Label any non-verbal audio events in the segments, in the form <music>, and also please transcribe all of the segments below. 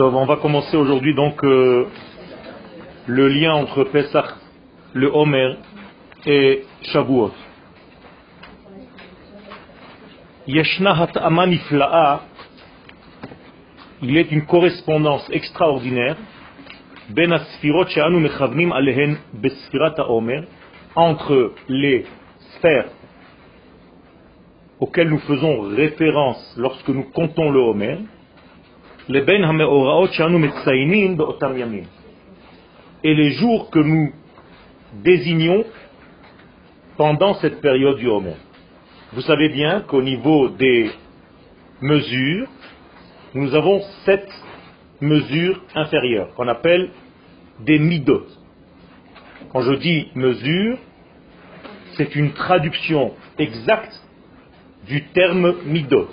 on va commencer aujourd'hui donc euh, le lien entre Pesach, le Homer et Shavuot. Yeshna hat'ama nifla'a, il est une correspondance extraordinaire. Ben alehen entre les sphères auxquelles nous faisons référence lorsque nous comptons le Homer et les jours que nous désignons pendant cette période du Homer. Vous savez bien qu'au niveau des mesures, nous avons sept mesures inférieures qu'on appelle des midot. Quand je dis mesure, c'est une traduction exacte du terme midot.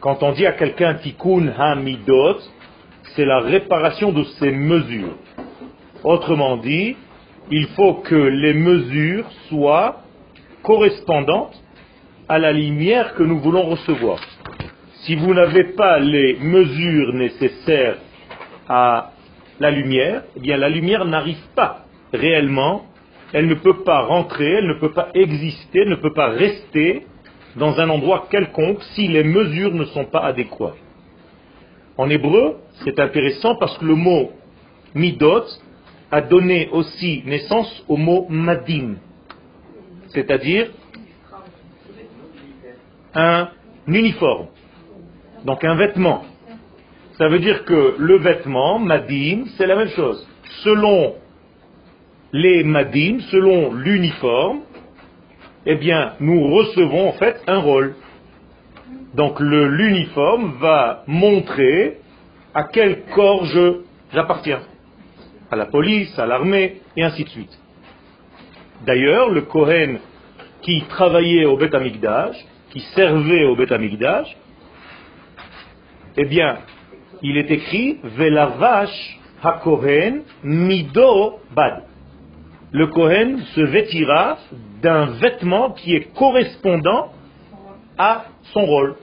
Quand on dit à quelqu'un tikkun ha midot, c'est la réparation de ses mesures. Autrement dit, il faut que les mesures soient correspondantes à la lumière que nous voulons recevoir. Si vous n'avez pas les mesures nécessaires à la lumière, eh bien la lumière n'arrive pas réellement, elle ne peut pas rentrer, elle ne peut pas exister, elle ne peut pas rester dans un endroit quelconque si les mesures ne sont pas adéquates. En hébreu, c'est intéressant parce que le mot midot a donné aussi naissance au mot madim, c'est-à-dire un uniforme, donc un vêtement. Ça veut dire que le vêtement, madim, c'est la même chose. Selon les madim, selon l'uniforme, eh bien, nous recevons en fait un rôle. Donc l'uniforme va montrer à quel corps j'appartiens. À la police, à l'armée, et ainsi de suite. D'ailleurs, le Kohen qui travaillait au Beth qui servait au Beth eh bien, il est écrit Velavash HaKohen Mido Bad. Le Kohen se vêtira d'un vêtement qui est correspondant à son rôle.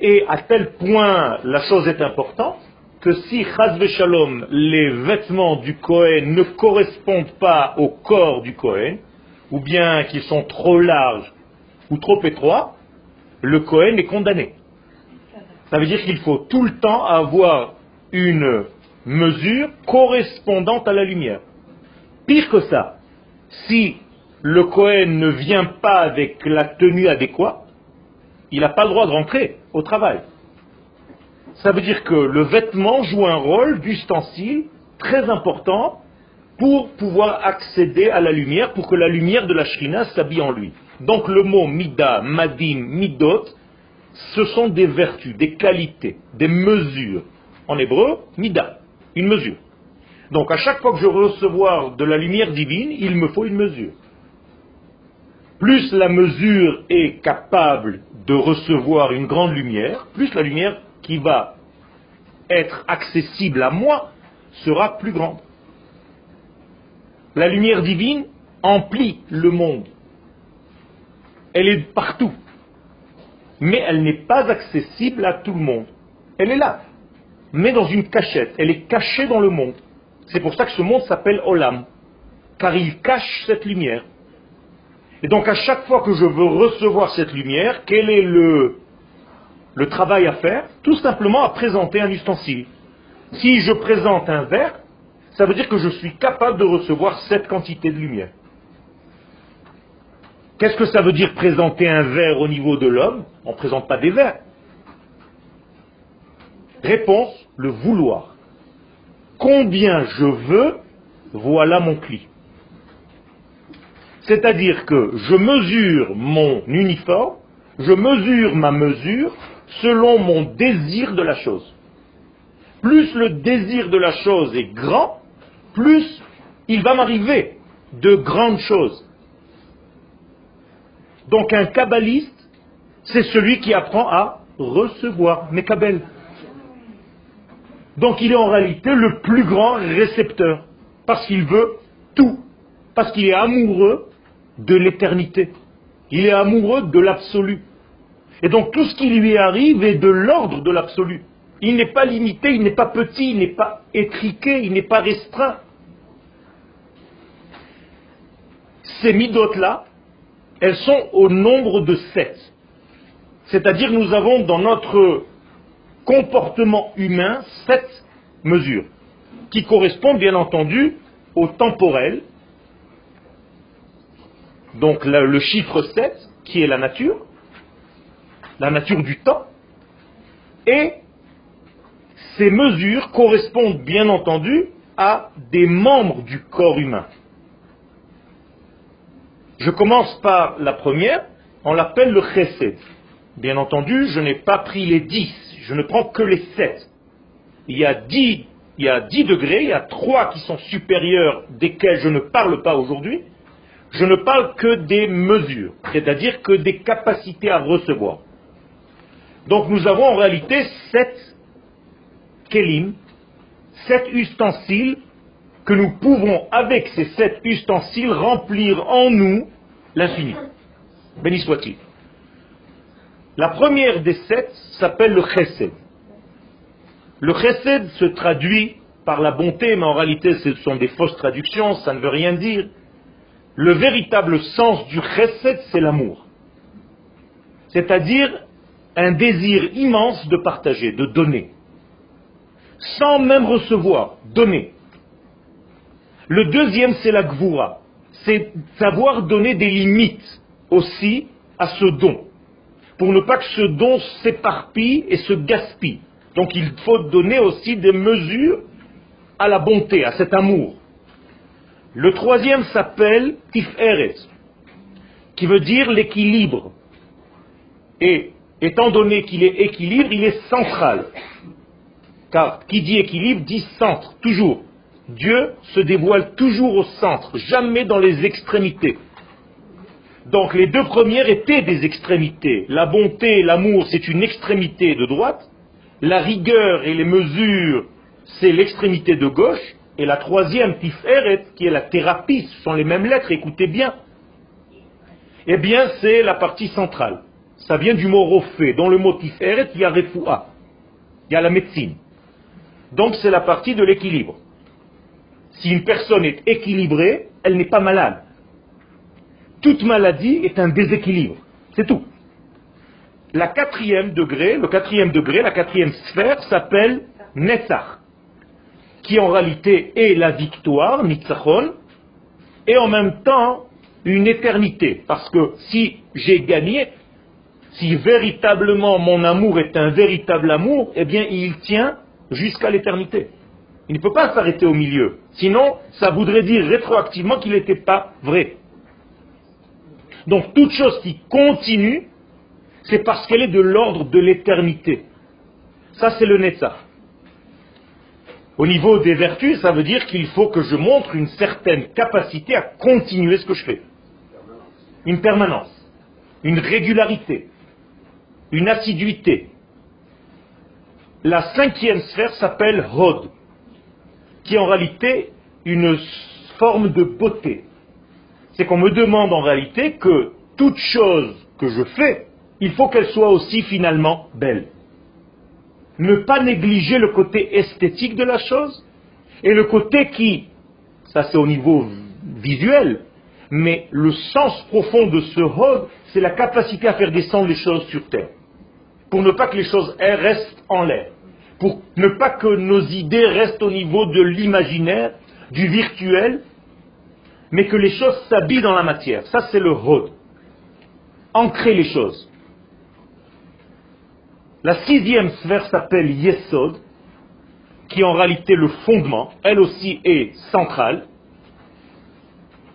Et à tel point la chose est importante que si Shalom, les vêtements du Kohen ne correspondent pas au corps du Kohen, ou bien qu'ils sont trop larges ou trop étroits, le Kohen est condamné. Ça veut dire qu'il faut tout le temps avoir une mesure correspondante à la lumière. Pire que ça, si le Kohen ne vient pas avec la tenue adéquate, il n'a pas le droit de rentrer au travail. Ça veut dire que le vêtement joue un rôle d'ustensile très important pour pouvoir accéder à la lumière, pour que la lumière de la shrina s'habille en lui. Donc le mot mida, madim, midot, ce sont des vertus, des qualités, des mesures. En hébreu, mida, une mesure. Donc à chaque fois que je veux recevoir de la lumière divine, il me faut une mesure. Plus la mesure est capable de recevoir une grande lumière, plus la lumière qui va être accessible à moi sera plus grande. La lumière divine emplit le monde. Elle est partout. Mais elle n'est pas accessible à tout le monde. Elle est là. Mais dans une cachette. Elle est cachée dans le monde. C'est pour ça que ce monde s'appelle Olam. Car il cache cette lumière. Et donc à chaque fois que je veux recevoir cette lumière, quel est le, travail à faire? Tout simplement à présenter un ustensile. Si je présente un verre, ça veut dire que je suis capable de recevoir cette quantité de lumière. Qu'est-ce que ça veut dire présenter un verre au niveau de l'homme? On ne présente pas des verres. Réponse, le vouloir. Combien je veux, voilà mon cli. C'est-à-dire que je mesure mon uniforme, je mesure ma mesure selon mon désir de la chose. Plus le désir de la chose est grand, plus il va m'arriver de grandes choses. Donc un kabbaliste, c'est celui qui apprend à recevoir, Mekabel. Donc il est en réalité le plus grand récepteur, parce qu'il veut tout, parce qu'il est amoureux de l'éternité, il est amoureux de l'absolu. Et donc tout ce qui lui arrive est de l'ordre de l'absolu. Il n'est pas limité, il n'est pas petit, il n'est pas étriqué, il n'est pas restreint. Ces midotes-là, elles sont au nombre de sept. C'est-à-dire nous avons dans notre comportement humain sept mesures, qui correspondent bien entendu au temporel, donc le chiffre 7, qui est la nature, la nature du temps, et ces mesures correspondent bien entendu à des membres du corps humain. Je commence par la première, on l'appelle le chesed. Bien entendu, je n'ai pas pris les dix, je ne prends que les sept. Il y a dix, il y a dix degrés, il y a trois qui sont supérieurs, desquels je ne parle pas aujourd'hui. Je ne parle que des mesures, c'est-à-dire que des capacités à recevoir. Donc nous avons en réalité sept kelim, sept ustensiles que nous pouvons, avec ces sept ustensiles, remplir en nous l'infini. Béni soit-il. La première des sept s'appelle le chesed. Le chesed se traduit par la bonté, mais en réalité ce sont des fausses traductions, ça ne veut rien dire. Le véritable sens du chesed, c'est l'amour. C'est-à-dire un désir immense de partager, de donner. Sans même recevoir, donner. Le deuxième, c'est la gvoura. C'est savoir donner des limites aussi à ce don. Pour ne pas que ce don s'éparpille et se gaspille. Donc il faut donner aussi des mesures à la bonté, à cet amour. Le troisième s'appelle tiferet, qui veut dire l'équilibre. Et étant donné qu'il est équilibre, il est central. Car qui dit équilibre dit centre, toujours. Dieu se dévoile toujours au centre, jamais dans les extrémités. Donc les deux premières étaient des extrémités. La bonté l'amour, c'est une extrémité de droite. La rigueur et les mesures, c'est l'extrémité de gauche. Et la troisième, Tiferet, qui est la thérapie, ce sont les mêmes lettres, écoutez bien. Eh bien, c'est la partie centrale. Ça vient du mot rofé. Dans le mot tiferet, il y a refoua. Il y a la médecine. Donc c'est la partie de l'équilibre. Si une personne est équilibrée, elle n'est pas malade. Toute maladie est un déséquilibre. C'est tout. La quatrième degré, le quatrième degré, la quatrième sphère s'appelle Netzach, qui en réalité est la victoire, Nitzachon, et en même temps une éternité. Parce que si j'ai gagné, si véritablement mon amour est un véritable amour, eh bien il tient jusqu'à l'éternité. Il ne peut pas s'arrêter au milieu. Sinon, ça voudrait dire rétroactivement qu'il n'était pas vrai. Donc toute chose qui continue, c'est parce qu'elle est de l'ordre de l'éternité. Ça, c'est le Netzach. Au niveau des vertus, ça veut dire qu'il faut que je montre une certaine capacité à continuer ce que je fais. Une permanence, une régularité une assiduité. La cinquième sphère s'appelle Hod, qui est en réalité une forme de beauté. C'est qu'on me demande en réalité que toute chose que je fais, il faut qu'elle soit aussi finalement belle. Ne pas négliger le côté esthétique de la chose et le côté qui, ça c'est au niveau visuel, mais le sens profond de ce Hod, c'est la capacité à faire descendre les choses sur terre pour ne pas que les choses restent en l'air, pour ne pas que nos idées restent au niveau de l'imaginaire, du virtuel, mais que les choses s'habillent dans la matière. Ça, c'est le Hod. Ancrer les choses. La sixième sphère s'appelle Yesod, qui en réalité le fondement. Elle aussi est centrale.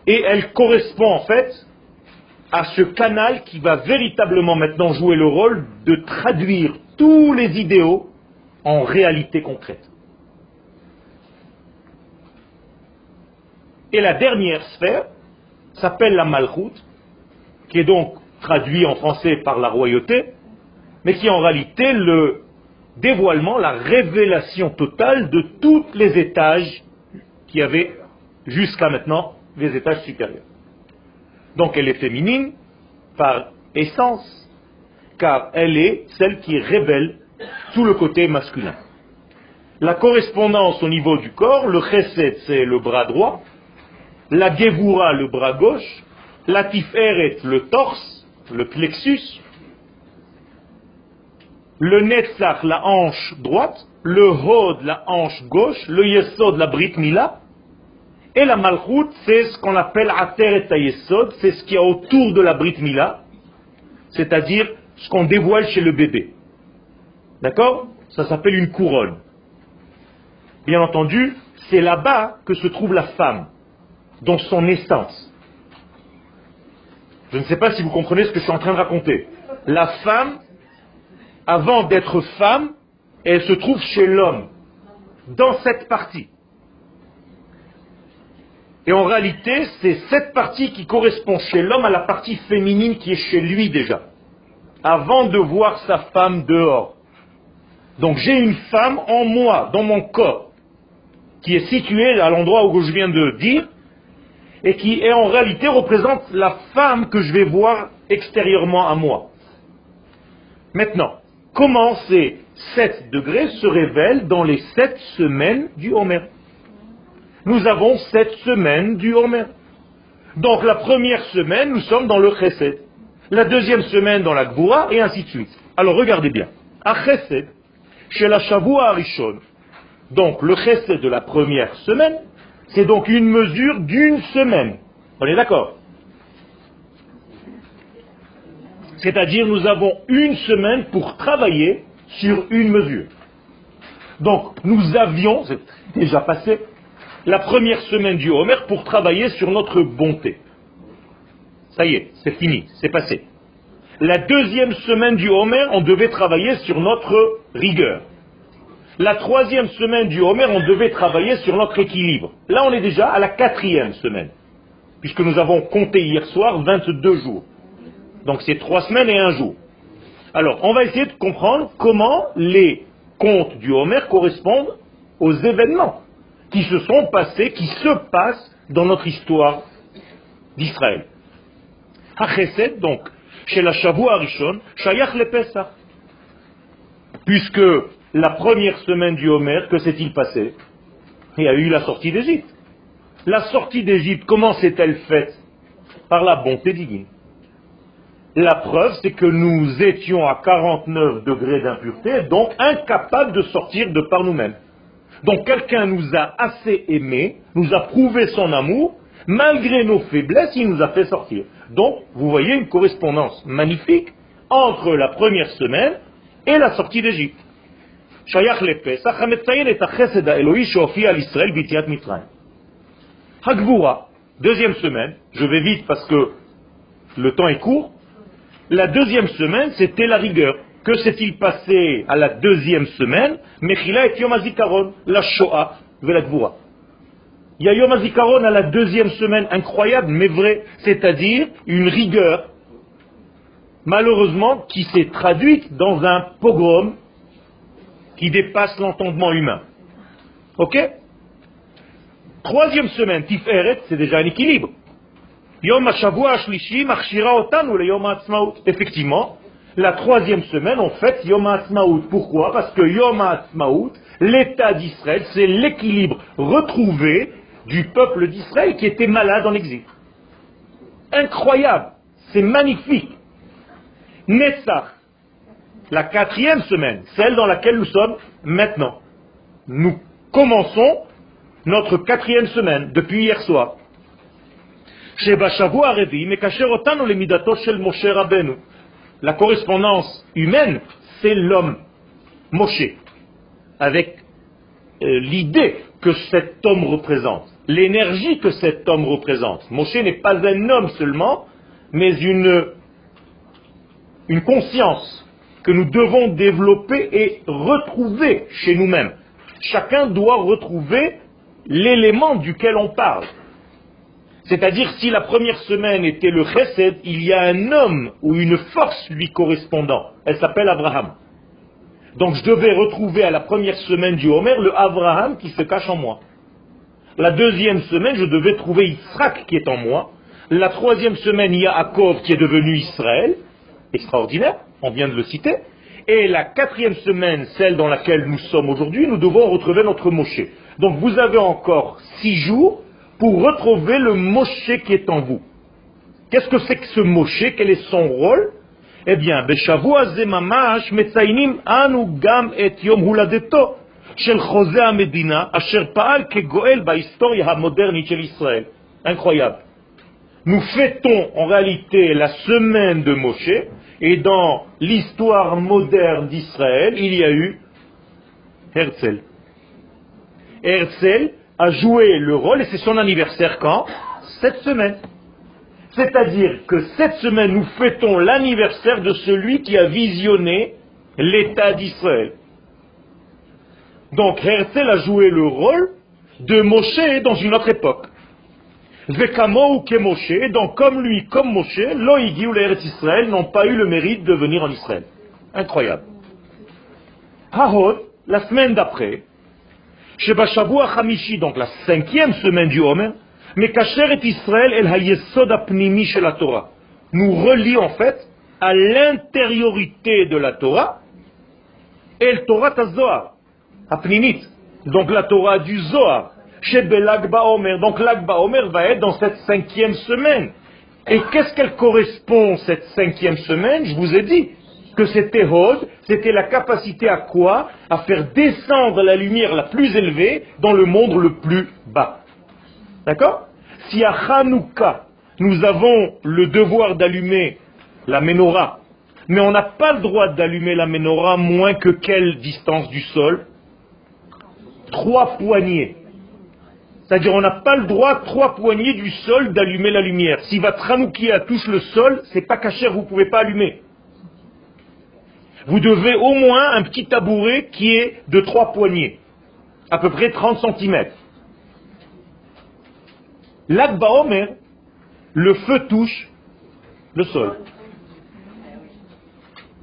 Et elle correspond en fait à ce canal qui va véritablement maintenant jouer le rôle de traduire tous les idéaux en réalité concrète. Et la dernière sphère s'appelle la malchoute, qui est donc traduit en français par la royauté, mais qui est en réalité le dévoilement, la révélation totale de tous les étages qui avaient jusqu'à maintenant les étages supérieurs. Donc elle est féminine par essence, car elle est celle qui révèle tout le côté masculin. La correspondance au niveau du corps, le chesed c'est le bras droit, la gevura le bras gauche, la tiferet le torse, le plexus, le netzach la hanche droite, le hod la hanche gauche, le yesod la brit mila, et la malchut c'est ce qu'on appelle ater et yesod, c'est ce qui est autour de la brit mila, c'est-à-dire ce qu'on dévoile chez le bébé. D'accord? Ça s'appelle une couronne. Bien entendu, c'est là-bas que se trouve la femme, dans son essence. Je ne sais pas si vous comprenez ce que je suis en train de raconter. La femme, avant d'être femme, elle se trouve chez l'homme, dans cette partie. Et en réalité, c'est cette partie qui correspond chez l'homme à la partie féminine qui est chez lui déjà, avant de voir sa femme dehors. Donc j'ai une femme en moi, dans mon corps, qui est située à l'endroit où je viens de dire, et qui est en réalité représente la femme que je vais voir extérieurement à moi. Maintenant, comment ces 7 degrés se révèlent dans les 7 semaines du Homer? Nous avons 7 semaines du Homer. Donc la première semaine, nous sommes dans le Chesed. La deuxième semaine dans la Gvoura, et ainsi de suite. Alors regardez bien. À Chesed, chez la Shavua Arishon, donc le Chesed de la première semaine, c'est donc une mesure d'une semaine. On est d'accord C'est-à-dire nous avons une semaine pour travailler sur une mesure. Donc nous avions, c'est déjà passé, la première semaine du Homer pour travailler sur notre bonté. Ça y est, c'est fini, c'est passé. La deuxième semaine du Homer, on devait travailler sur notre rigueur. La troisième semaine du Homer, on devait travailler sur notre équilibre. Là, on est déjà à la quatrième semaine, puisque nous avons compté hier soir 22 jours. Donc c'est trois semaines et un jour. Alors, on va essayer de comprendre comment les contes du Homer correspondent aux événements qui se sont passés, qui se passent dans notre histoire d'Israël. Donc, chez la Shavua Arishon, Shayach le. Puisque la première semaine du Homer, que s'est-il passé? Il y a eu la sortie d'Égypte. La sortie d'Égypte, comment s'est-elle faite? Par la bonté divine. La preuve, c'est que nous étions à 49 degrés d'impureté, donc incapables de sortir de par nous-mêmes. Donc quelqu'un nous a assez aimés, nous a prouvé son amour, malgré nos faiblesses, il nous a fait sortir. Donc, vous voyez une correspondance magnifique entre la première semaine et la sortie d'Égypte. שייך לפסח המציין את החסד האלוהי שהופיע על ישראל ביציאת מצרים. הגבורה, deuxième semaine, je vais vite parce que le temps est court, la deuxième semaine c'était la rigueur. Que s'est-il passé à la deuxième semaine Mechila et Yom HaZikaron, la Shoah, la Gvura. Il y a Yom HaZikaron à la deuxième semaine, incroyable mais vrai, c'est-à-dire une rigueur, malheureusement, qui s'est traduite dans un pogrom qui dépasse l'entendement humain. Ok? Troisième semaine, Tiferet, c'est déjà un équilibre. Yom Shlishi Otanu le Yom Effectivement, la troisième semaine, on fait Yom HaAtzmaut. Pourquoi? Parce que Yom HaAtzmaut, l'état d'Israël, c'est l'équilibre retrouvé du peuple d'Israël qui était malade en exil. Incroyable, c'est magnifique. Netzach, la quatrième semaine, celle dans laquelle nous sommes maintenant. Nous commençons notre quatrième semaine depuis hier soir. La correspondance humaine, c'est l'homme, Moshe, avec euh, l'idée que cet homme représente, l'énergie que cet homme représente. Moshe n'est pas un homme seulement, mais une, une conscience, que nous devons développer et retrouver chez nous-mêmes. Chacun doit retrouver l'élément duquel on parle. C'est-à-dire, si la première semaine était le chesed, il y a un homme ou une force lui correspondant. Elle s'appelle Abraham. Donc je devais retrouver à la première semaine du Homer le Abraham qui se cache en moi. La deuxième semaine, je devais trouver Israël qui est en moi. La troisième semaine, il y a Yaakov qui est devenu Israël. Extraordinaire on vient de le citer, et la quatrième semaine, celle dans laquelle nous sommes aujourd'hui, nous devons retrouver notre Moshe. Donc vous avez encore six jours pour retrouver le Moshe qui est en vous. Qu'est-ce que c'est que ce Moshe Quel est son rôle? Eh bien, Incroyable. Nous fêtons en réalité la semaine de Moshe, et dans l'histoire moderne d'Israël, il y a eu Herzl. Herzl a joué le rôle, et c'est son anniversaire quand Cette semaine. C'est-à-dire que cette semaine, nous fêtons l'anniversaire de celui qui a visionné l'État d'Israël. Donc Herzl a joué le rôle de Moshe dans une autre époque. Vekamo ou donc comme lui, comme Moshe, Loïgi ou les Israël n'ont pas eu le mérite de venir en Israël. Incroyable. Hahod, la semaine d'après, Shebashavua Hamishi, donc la cinquième semaine du Homer, mais Kacher et Israël el hayesod apnimi la Torah. Nous relie en fait à l'intériorité de la Torah et le Torah Tazoar, apnimit, donc la Torah du Zohar, chez Belagba Omer. Donc l'Agba Omer va être dans cette cinquième semaine. Et qu'est-ce qu'elle correspond, cette cinquième semaine? Je vous ai dit que c'était Hod, c'était la capacité à quoi? À faire descendre la lumière la plus élevée dans le monde le plus bas. D'accord? Si à Hanouka, nous avons le devoir d'allumer la menorah, mais on n'a pas le droit d'allumer la menorah moins que quelle distance du sol? Trois poignées. C'est-à-dire on n'a pas le droit, trois poignées du sol, d'allumer la lumière. Si votre Hanoukia touche le sol, c'est pas caché, vous ne pouvez pas allumer. Vous devez au moins un petit tabouret qui est de trois poignées, à peu près 30 cm. L'Akba Omer, le feu touche le sol.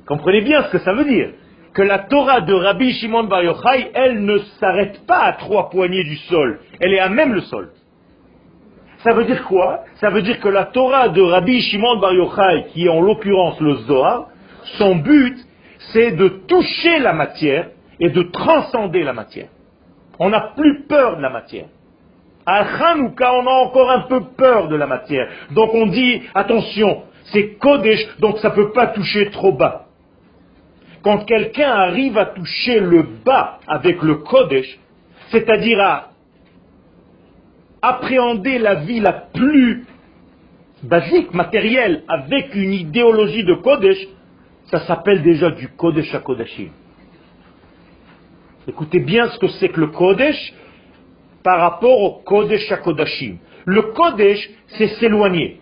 Comprenez bien ce que ça veut dire. Que la Torah de Rabbi Shimon Bar Yochai, elle ne s'arrête pas à trois poignées du sol. Elle est à même le sol. Ça veut dire quoi? Ça veut dire que la Torah de Rabbi Shimon Bar Yochai, qui est en l'occurrence le Zohar, son but, c'est de toucher la matière et de transcender la matière. On n'a plus peur de la matière. À Hanouka, on a encore un peu peur de la matière. Donc on dit, attention, c'est Kodesh, donc ça ne peut pas toucher trop bas. Quand quelqu'un arrive à toucher le bas avec le Kodesh, c'est-à-dire à appréhender la vie la plus basique, matérielle, avec une idéologie de Kodesh, ça s'appelle déjà du Kodesh à Kodashim. Écoutez bien ce que c'est que le Kodesh par rapport au Kodesh à Kodashim. Le Kodesh, c'est s'éloigner.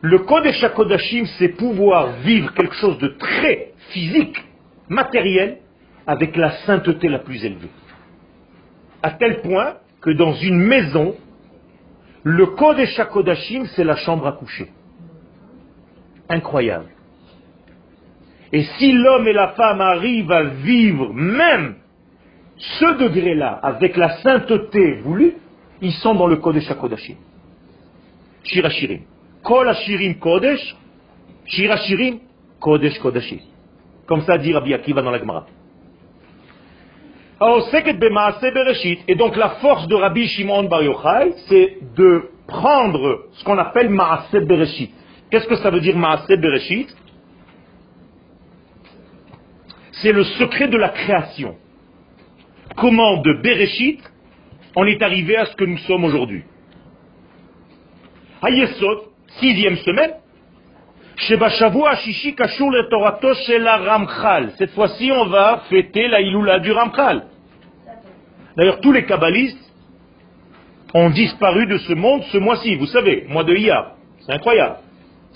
Le Kodesh à Kodashim, c'est pouvoir vivre quelque chose de très physique, matériel, avec la sainteté la plus élevée. À tel point que dans une maison, le Kodesh Kodashim, c'est la chambre à coucher. Incroyable. Et si l'homme et la femme arrivent à vivre même ce degré-là, avec la sainteté voulue, ils sont dans le Kodesh HaKodashim. Shirachirim. Kol Kodesh, Shirachirim Kodesh Kodashim. Comme ça dit Rabbi Akiva dans la Gemara. Et donc la force de Rabbi Shimon Bar Yochai, c'est de prendre ce qu'on appelle Maase Bereshit. Qu'est-ce que ça veut dire Maase Bereshit? C'est le secret de la création comment de Bereshit on est arrivé à ce que nous sommes aujourd'hui? Hayesod, sixième semaine, Shishi Kashur le Torato la Ramchal. Cette fois-ci, on va fêter la Iloula du Ramchal. D'ailleurs, tous les kabbalistes ont disparu de ce monde ce mois-ci, vous savez, mois de Iyar. C'est incroyable.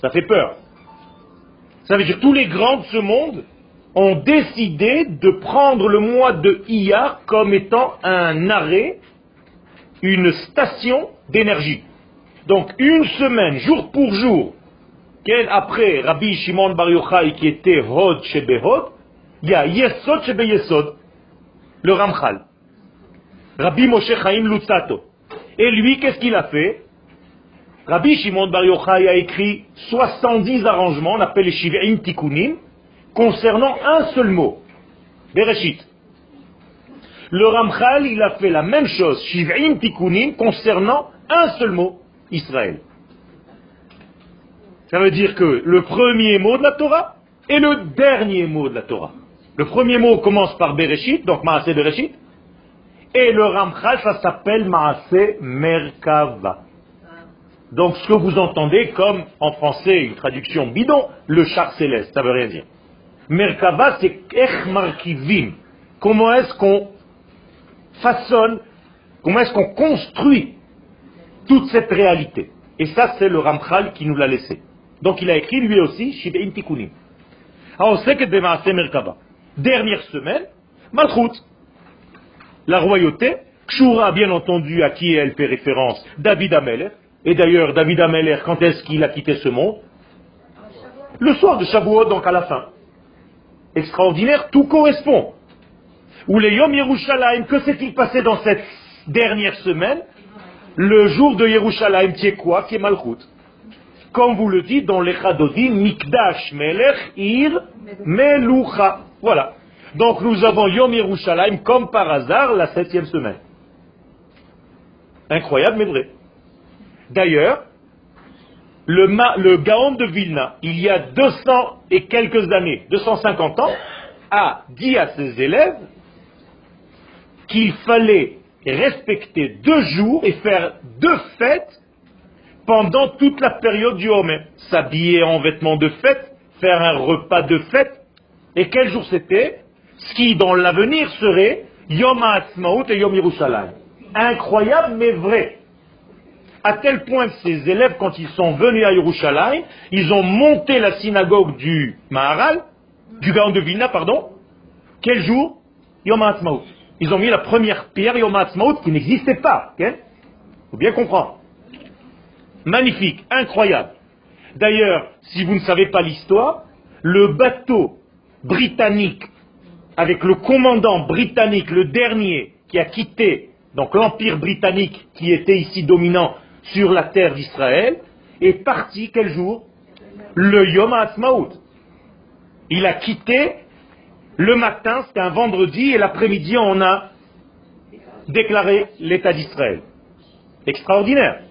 Ça fait peur. Ça veut dire tous les grands de ce monde ont décidé de prendre le mois de Iyar comme étant un arrêt, une station d'énergie. Donc une semaine, jour pour jour, après Rabbi Shimon Bar Yochai qui était Hod Shebehod, il y a Yesod Shebe Yesod, le Ramchal. Rabbi Moshe Chaim Lutzato. Et lui, qu'est-ce qu'il a fait Rabbi Shimon Bar Yochai a écrit 70 arrangements, on appelle les Shiv'im Tikkunim, concernant un seul mot, Bereshit. Le Ramchal, il a fait la même chose, Shiv'in Tikkunim, concernant un seul mot, Israël. Ça veut dire que le premier mot de la Torah est le dernier mot de la Torah. Le premier mot commence par Bereshit, donc Maaseh Bereshit, et le Ramchal, ça s'appelle Maaseh Merkava. Donc ce que vous entendez comme, en français, une traduction bidon, le char céleste, ça veut rien dire. Merkava, c'est Ech Markivim. Comment est-ce qu'on façonne, comment est-ce qu'on construit toute cette réalité? Et ça, c'est le Ramchal qui nous l'a laissé. Donc il a écrit lui aussi, Shibeim Tikkunim. Alors c'est que Merkava. Dernière semaine, Malchut. La royauté, Kshura, bien entendu, à qui elle fait référence David Ameler. Et d'ailleurs, David Ameler, quand est-ce qu'il a quitté ce monde? Le soir de Shavuot, donc à la fin. Extraordinaire, tout correspond. Ou les Yom Yerushalayim, que s'est-il passé dans cette dernière semaine? Le jour de Yerushalayim, qui est quoi? Qui est Malchut. Comme vous le dites dans les Chadodim, Mikdash Melech Ir Melucha. Voilà. Donc nous avons Yom Yerushalayim comme par hasard la septième semaine. Incroyable mais vrai. D'ailleurs, le, le Gaon de Vilna, il y a 200 et quelques années, 250 ans, a dit à ses élèves qu'il fallait respecter deux jours et faire deux fêtes pendant toute la période du Homer. S'habiller en vêtements de fête, faire un repas de fête. Et quel jour c'était? Ce qui, dans l'avenir, serait Yom HaAtzmaut et Yom Yerushalayim. Incroyable, mais vrai. À tel point que ces élèves, quand ils sont venus à Yerushalayim, ils ont monté la synagogue du Maharal, du Gaon de Vilna, pardon. Quel jour? Yom HaAtzmaut. Ils ont mis la première pierre Yom HaAtzmaut qui n'existait pas. Il faut bien comprendre. Magnifique, incroyable. D'ailleurs, si vous ne savez pas l'histoire, le bateau britannique, avec le commandant britannique, le dernier qui a quitté donc l'empire britannique qui était ici dominant sur la terre d'Israël, est parti quel jour? Le Yom HaAtzmaut. Il a quitté le matin, c'était un vendredi, et l'après-midi, on a déclaré l'État d'Israël. Extraordinaire.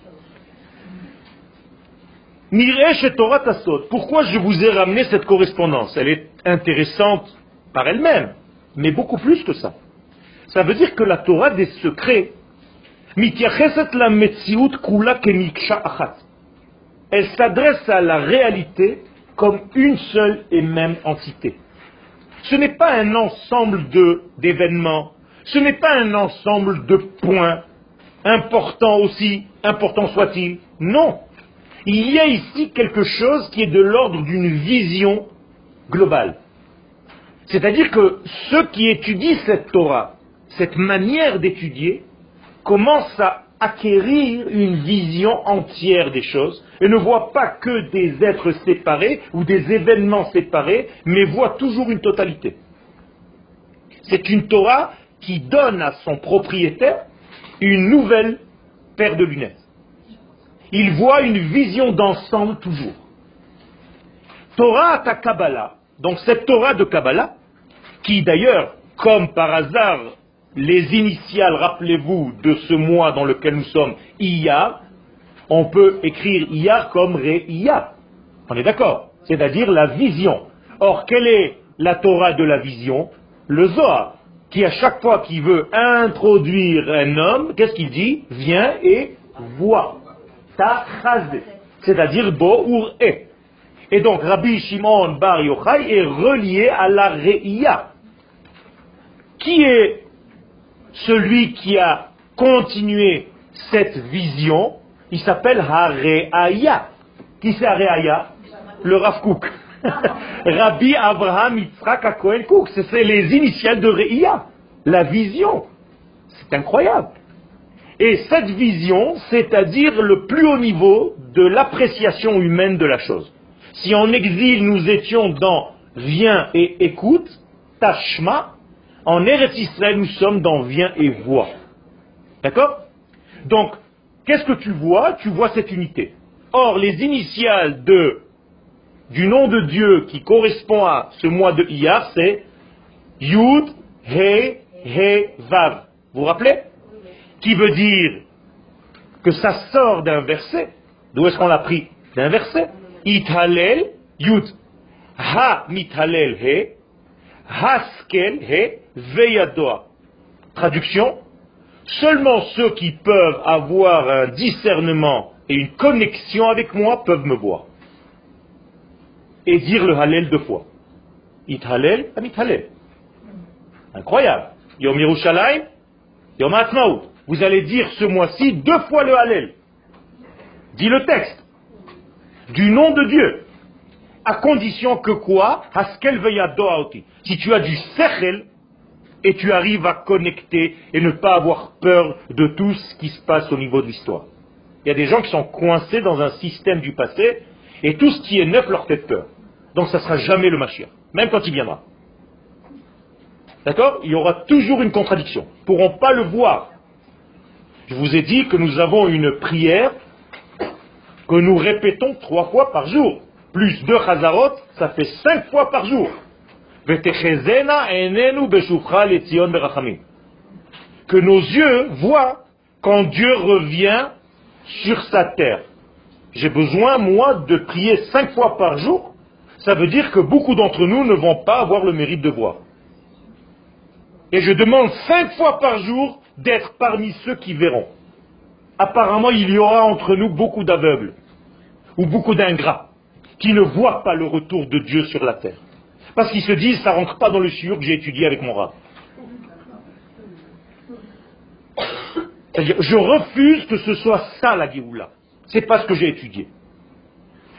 Pourquoi je vous ai ramené cette correspondance? Elle est intéressante par elle-même, mais beaucoup plus que ça. Ça veut dire que la Torah des secrets, elle s'adresse à la réalité comme une seule et même entité. Ce n'est pas un ensemble d'événements, ce n'est pas un ensemble de points, importants aussi, importants soit-il. Non. Il y a ici quelque chose qui est de l'ordre d'une vision globale. C'est-à-dire que ceux qui étudient cette Torah, cette manière d'étudier, commencent à acquérir une vision entière des choses et ne voient pas que des êtres séparés ou des événements séparés, mais voient toujours une totalité. C'est une Torah qui donne à son propriétaire une nouvelle paire de lunettes. Il voit une vision d'ensemble toujours. Torah à Kabbalah, donc cette Torah de Kabbalah, qui d'ailleurs, comme par hasard, les initiales, rappelez-vous, de ce mois dans lequel nous sommes, Iyar, on peut écrire Iyar comme Re-Iyar. On est d'accord C'est-à-dire la vision. Or, quelle est la Torah de la vision? Le Zohar, qui à chaque fois qu'il veut introduire un homme, qu'est-ce qu'il dit? Viens et vois. C'est-à-dire Bo ou E. Et donc, Rabbi Shimon Bar Yochai est relié à la Re'iyah. Qui est celui qui a continué cette vision, il s'appelle Hareaya. Qui c'est Hareaya? Le Rav Kook. <laughs> Rabbi Abraham Yitzhak Akohen Kook. C'est les initiales de Reia. La vision. C'est incroyable. Et cette vision, c'est-à-dire le plus haut niveau de l'appréciation humaine de la chose. Si en exil nous étions dans viens et écoute, tashma, en Eretz nous sommes dans viens et vois. D'accord? Donc, qu'est-ce que tu vois? Tu vois cette unité. Or, les initiales du nom de Dieu qui correspond à ce mois de Iyar, c'est Yud, He, He, Vav. Vous vous rappelez? Qui veut dire que ça sort d'un verset? D'où est-ce qu'on l'a pris? D'un verset. Yud. Ha mithalel he, haskel he, veyadoa. Traduction. Seulement ceux qui peuvent avoir un discernement et une connexion avec moi peuvent me voir. Et dire le Hallel deux fois. Amithalel. Incroyable. Yom Yerushalayim, Yom. Vous allez dire ce mois-ci deux fois le Hallel. Dit le texte. Du nom de Dieu. À condition que quoi? Haskel Si tu as du sechel et tu arrives à connecter et ne pas avoir peur de tout ce qui se passe au niveau de l'histoire. Il y a des gens qui sont coincés dans un système du passé et tout ce qui est neuf leur fait peur. Donc ça ne sera jamais le Mashiach, même quand il viendra. D'accord? Il y aura toujours une contradiction. Ils ne pourront pas le voir. Je vous ai dit que nous avons une prière que nous répétons trois fois par jour. Plus deux chazarot, ça fait cinq fois par jour. Que nos yeux voient quand Dieu revient sur sa terre. J'ai besoin, moi, de prier cinq fois par jour. Ça veut dire que beaucoup d'entre nous ne vont pas avoir le mérite de voir. Et je demande cinq fois par jour d'être parmi ceux qui verront. Apparemment, il y aura entre nous beaucoup d'aveugles ou beaucoup d'ingrats qui ne voient pas le retour de Dieu sur la terre. Parce qu'ils se disent, ça rentre pas dans le sûr que j'ai étudié avec mon. C'est-à-dire, je refuse que ce soit ça la Géoula. C'est pas ce que j'ai étudié.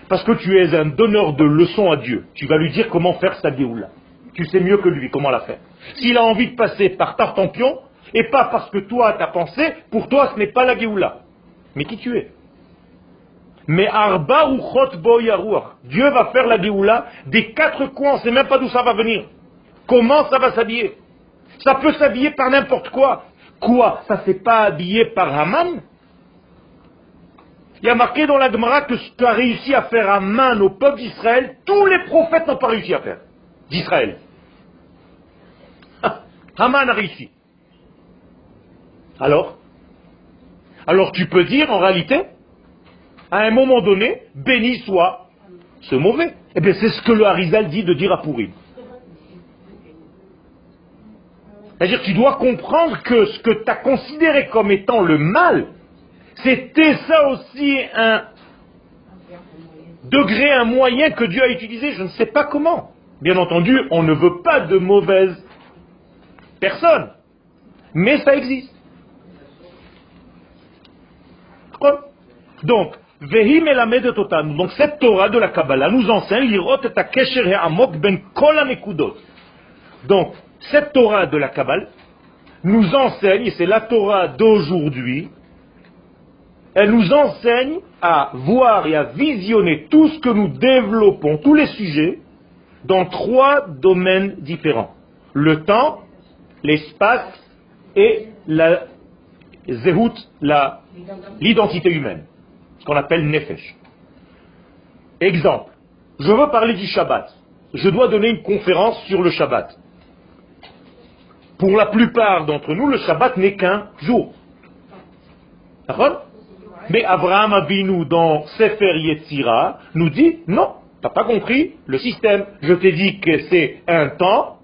Parce que tu es un donneur de leçons à Dieu. Tu vas lui dire comment faire sa Géoula. Tu sais mieux que lui comment la faire. S'il a envie de passer par Tartampion, et pas parce que toi t'as pensé, pour toi ce n'est pas la Géoula. Mais qui tu es? Mais Arba ou Dieu va faire la Géoula des quatre coins, on ne sait même pas d'où ça va venir. Comment ça va s'habiller? Ça peut s'habiller par n'importe quoi. Quoi? Ça ne s'est pas habillé par Haman? Il y a marqué dans la Gemara que ce qu'a réussi à faire Haman au peuple d'Israël, tous les prophètes n'ont pas réussi à faire. D'Israël. <laughs> Haman a réussi. Alors? Alors tu peux dire en réalité à un moment donné, béni soit ce mauvais. Eh bien, c'est ce que le Harizal dit de dire à Pourim. C'est-à-dire tu dois comprendre que ce que tu as considéré comme étant le mal, c'était ça aussi un degré, un moyen que Dieu a utilisé, je ne sais pas comment. Bien entendu, on ne veut pas de mauvaises personnes, mais ça existe. Donc, donc cette Torah de la Kabbalah nous enseigne ben Donc cette Torah de la Kabbalah nous enseigne, et c'est la Torah d'aujourd'hui, elle nous enseigne à voir et à visionner tout ce que nous développons, tous les sujets, dans trois domaines différents. Le temps, l'espace et la zehut, l'identité humaine qu'on appelle Nefesh. Exemple, je veux parler du Shabbat. Je dois donner une conférence sur le Shabbat. Pour la plupart d'entre nous, le Shabbat n'est qu'un jour. Mais Abraham Avinu dans Sefer Yetzira nous dit non, t'as pas compris le système. Je t'ai dit que c'est un temps,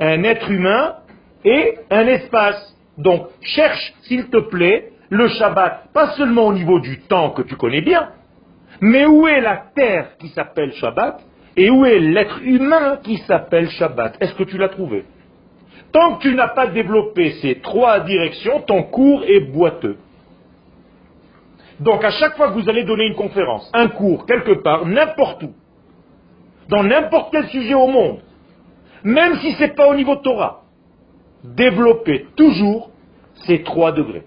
un être humain et un espace. Donc cherche, s'il te plaît, le Shabbat, pas seulement au niveau du temps que tu connais bien, mais où est la terre qui s'appelle Shabbat et où est l'être humain qui s'appelle Shabbat? Est-ce que tu l'as trouvé? Tant que tu n'as pas développé ces trois directions, ton cours est boiteux. Donc à chaque fois que vous allez donner une conférence, un cours, quelque part, n'importe où, dans n'importe quel sujet au monde, même si ce n'est pas au niveau de Torah, développez toujours ces trois degrés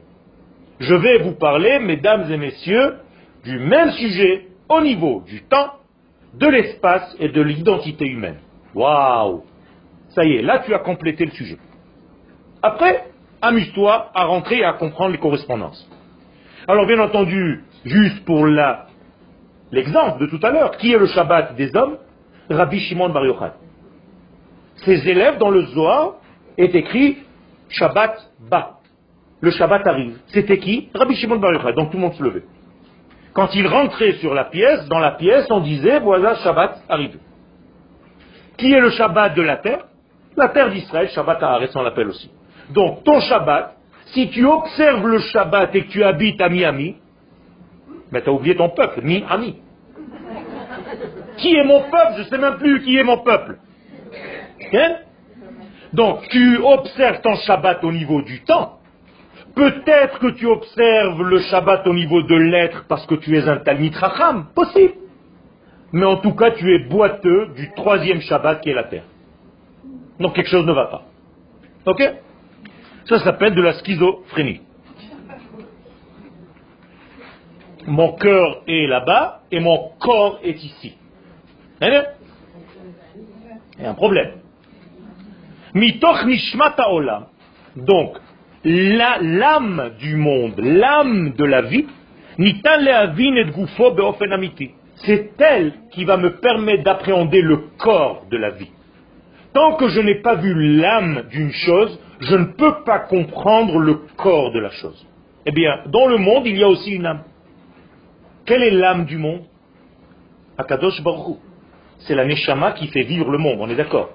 je vais vous parler, mesdames et messieurs, du même sujet au niveau du temps, de l'espace et de l'identité humaine. Waouh Ça y est, là tu as complété le sujet. Après, amuse-toi à rentrer et à comprendre les correspondances. Alors bien entendu, juste pour l'exemple de tout à l'heure. Qui est le Shabbat des hommes? Rabbi Shimon Bar Yochai. Ses élèves dans le Zohar est écrit Shabbat ba. Le Shabbat arrive. C'était qui? Rabbi Shimon Bar Yochai. Donc tout le monde se levait. Quand il rentrait sur la pièce, dans la pièce, on disait voilà Shabbat arrive. Qui est le Shabbat de la terre? La terre d'Israël, Shabbat Haaretz on l'appelle aussi. Donc ton Shabbat, si tu observes le Shabbat et que tu habites à Miami, mais tu as oublié ton peuple, Miami. Qui est mon peuple? Je ne sais même plus qui est mon peuple. Hein? Donc tu observes ton Shabbat au niveau du temps. Peut-être que tu observes le Shabbat au niveau de l'être parce que tu es un Talmid Racham. Possible. Mais en tout cas, tu es boiteux du troisième Shabbat qui est la terre. Donc quelque chose ne va pas. Ok? Ça s'appelle de la schizophrénie. Mon cœur est là-bas et mon corps est ici. Il y a un problème. Mitoch nishmata olam. Donc, l'âme du monde, l'âme de la vie, nitan leavin et gufo C'est elle qui va me permettre d'appréhender le corps de la vie. Tant que je n'ai pas vu l'âme d'une chose, je ne peux pas comprendre le corps de la chose. Eh bien, dans le monde, il y a aussi une âme. Quelle est l'âme du monde? Akadosh Baruch C'est la Neshama qui fait vivre le monde, on est d'accord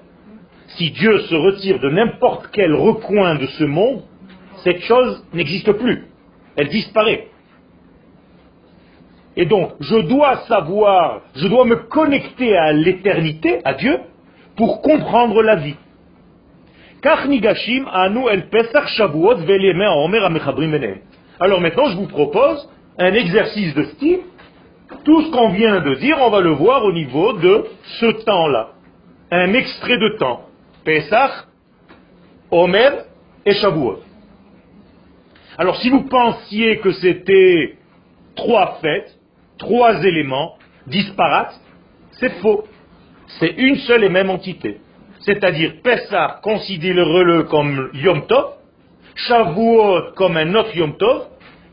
Si Dieu se retire de n'importe quel recoin de ce monde, cette chose n'existe plus. Elle disparaît. Et donc, je dois savoir, je dois me connecter à l'éternité, à Dieu, pour comprendre la vie. Alors maintenant, je vous propose un exercice de style. Tout ce qu'on vient de dire, on va le voir au niveau de ce temps-là. Un extrait de temps. Pesach, Omer et Shavuot. Alors si vous pensiez que c'était trois fêtes, trois éléments disparates, c'est faux. C'est une seule et même entité. C'est-à-dire Pessah, considérez-le comme Yom Tov, Shavuot comme un autre Yom Tov,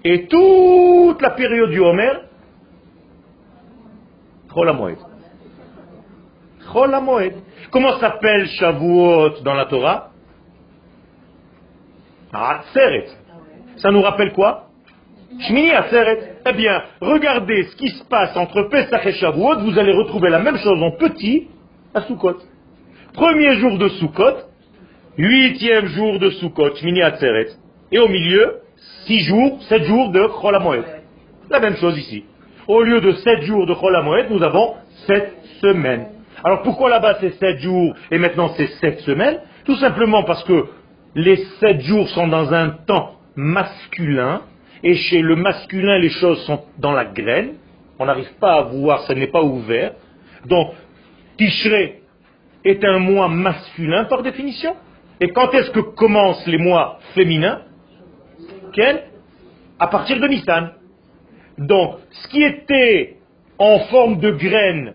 et toute la période du Homer, Chol Comment s'appelle Shavuot dans la Torah? Ah, Seret. Ça nous rappelle quoi? Shmini Atzeret. Eh bien, regardez ce qui se passe entre Pesach et Shavuot, vous allez retrouver la même chose en petit à Sukkot. Premier jour de Sukkot, huitième jour de Sukkot, Shmini Atzeret. Et au milieu, six jours, sept jours de Chol La même chose ici. Au lieu de sept jours de Chol nous avons sept semaines. Alors pourquoi là-bas c'est sept jours et maintenant c'est sept semaines? Tout simplement parce que les sept jours sont dans un temps masculin, et chez le masculin, les choses sont dans la graine, on n'arrive pas à voir, ça n'est pas ouvert. Donc, Tishré est un mois masculin par définition. Et quand est-ce que commencent les mois féminins? Quel? À partir de Nissan. Donc, ce qui était en forme de graine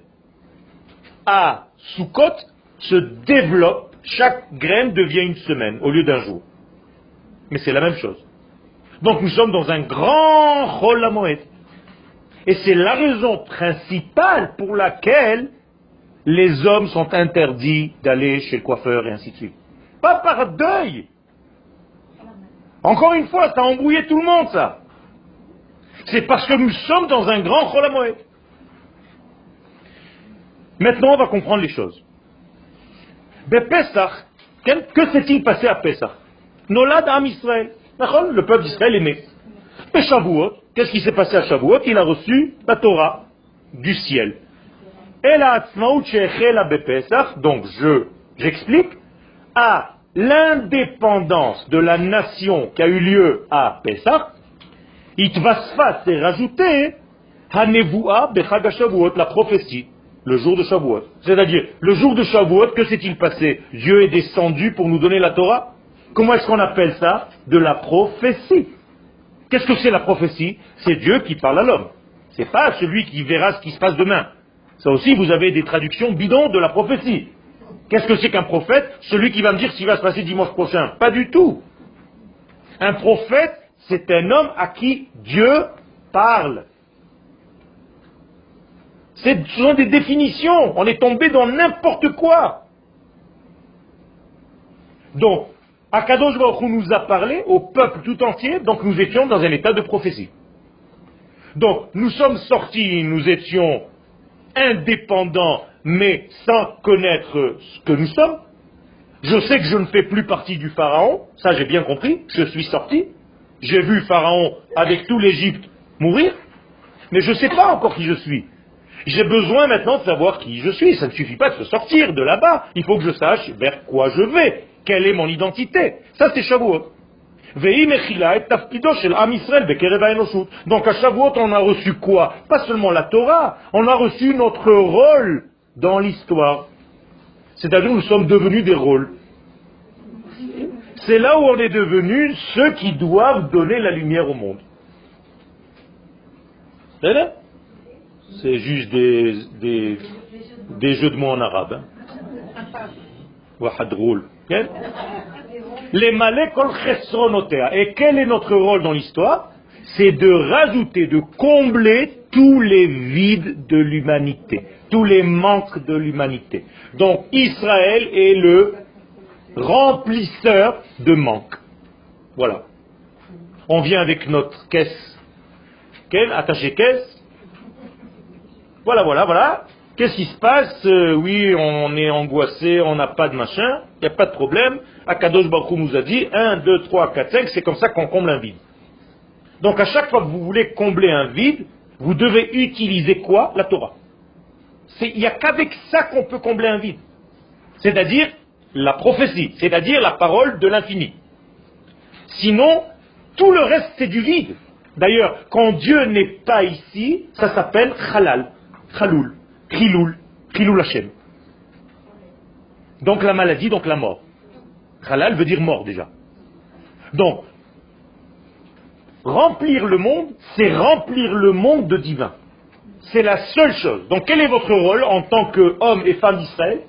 à Sukkot se développe, chaque graine devient une semaine au lieu d'un jour. Mais c'est la même chose. Donc nous sommes dans un grand Chol Et c'est la raison principale pour laquelle les hommes sont interdits d'aller chez le coiffeur et ainsi de suite. Pas par deuil. Encore une fois, ça a embrouillé tout le monde, ça. C'est parce que nous sommes dans un grand Chol Maintenant, on va comprendre les choses. Pesach, que s'est-il passé à Pesach? Nolad Am Israël. Le peuple d'Israël est né. Et Shavuot, qu'est-ce qui s'est passé à Shavuot? Il a reçu la Torah du ciel. Et la donc je, j'explique, à l'indépendance de la nation qui a eu lieu à Pesach, Itvasfa s'est rajouté Hanevua Shavuot, la prophétie, le jour de Shavuot. C'est-à-dire, le jour de Shavuot, que s'est-il passé? Dieu est descendu pour nous donner la Torah? Comment est-ce qu'on appelle ça? De la prophétie. Qu'est-ce que c'est la prophétie? C'est Dieu qui parle à l'homme. C'est pas celui qui verra ce qui se passe demain. Ça aussi, vous avez des traductions bidons de la prophétie. Qu'est-ce que c'est qu'un prophète? Celui qui va me dire ce qui va se passer dimanche prochain. Pas du tout. Un prophète, c'est un homme à qui Dieu parle. Ce sont des définitions. On est tombé dans n'importe quoi. Donc, Akadosh Baruch nous a parlé au peuple tout entier, donc nous étions dans un état de prophétie. Donc, nous sommes sortis, nous étions indépendants, mais sans connaître ce que nous sommes. Je sais que je ne fais plus partie du Pharaon, ça j'ai bien compris, je suis sorti. J'ai vu Pharaon avec tout l'Égypte mourir, mais je ne sais pas encore qui je suis. J'ai besoin maintenant de savoir qui je suis. Ça ne suffit pas de se sortir de là-bas. Il faut que je sache vers quoi je vais. Quelle est mon identité Ça, c'est Shavuot. Donc à Shavuot, on a reçu quoi? Pas seulement la Torah, on a reçu notre rôle dans l'histoire. C'est-à-dire nous sommes devenus des rôles. C'est là où on est devenus ceux qui doivent donner la lumière au monde. C'est juste des, des, jeux de mots en arabe. Hein. Les Et quel est notre rôle dans l'histoire? C'est de rajouter, de combler tous les vides de l'humanité, tous les manques de l'humanité. Donc Israël est le remplisseur de manques. Voilà. On vient avec notre caisse. Quelle Attaché caisse voilà, voilà, voilà. Qu'est-ce qui se passe euh, Oui, on est angoissé, on n'a pas de machin, il n'y a pas de problème. Akadosh Baruch nous a dit 1, 2, 3, 4, 5, c'est comme ça qu'on comble un vide. Donc à chaque fois que vous voulez combler un vide, vous devez utiliser quoi? La Torah. Il n'y a qu'avec ça qu'on peut combler un vide. C'est-à-dire la prophétie, c'est-à-dire la parole de l'infini. Sinon, tout le reste c'est du vide. D'ailleurs, quand Dieu n'est pas ici, ça s'appelle halal. Khaloul, Khiloul, Khiloul Hashem. Donc la maladie, donc la mort. Khalal veut dire mort déjà. Donc, remplir le monde, c'est remplir le monde de divin. C'est la seule chose. Donc quel est votre rôle en tant qu'homme et femme d'Israël?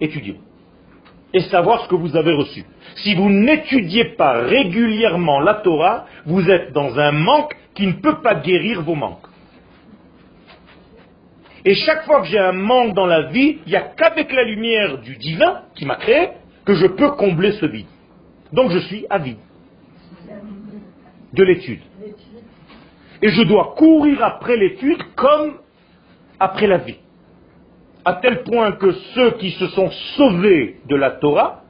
Étudier. Et savoir ce que vous avez reçu. Si vous n'étudiez pas régulièrement la Torah, vous êtes dans un manque qui ne peut pas guérir vos manques. Et chaque fois que j'ai un manque dans la vie, il n'y a qu'avec la lumière du divin qui m'a créé que je peux combler ce vide. Donc je suis avide de l'étude. Et je dois courir après l'étude comme après la vie. À tel point que ceux qui se sont sauvés de la Torah,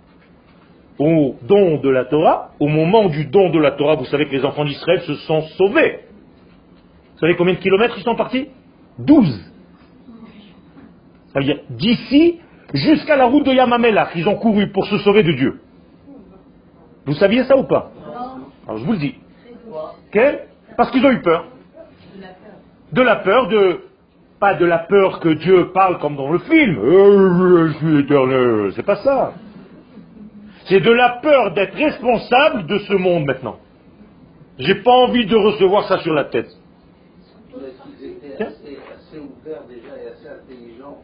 au don de la Torah, au moment du don de la Torah, vous savez que les enfants d'Israël se sont sauvés. Vous savez combien de kilomètres ils sont partis? Douze. C'est-à-dire d'ici jusqu'à la route de Yamamela, ils ont couru pour se sauver de Dieu. Vous saviez ça ou pas Alors je vous le dis. Parce qu'ils ont eu peur. De la peur de pas de la peur que Dieu parle comme dans le film. Euh, je suis éternel. C'est pas ça. C'est de la peur d'être responsable de ce monde maintenant. J'ai pas envie de recevoir ça sur la tête.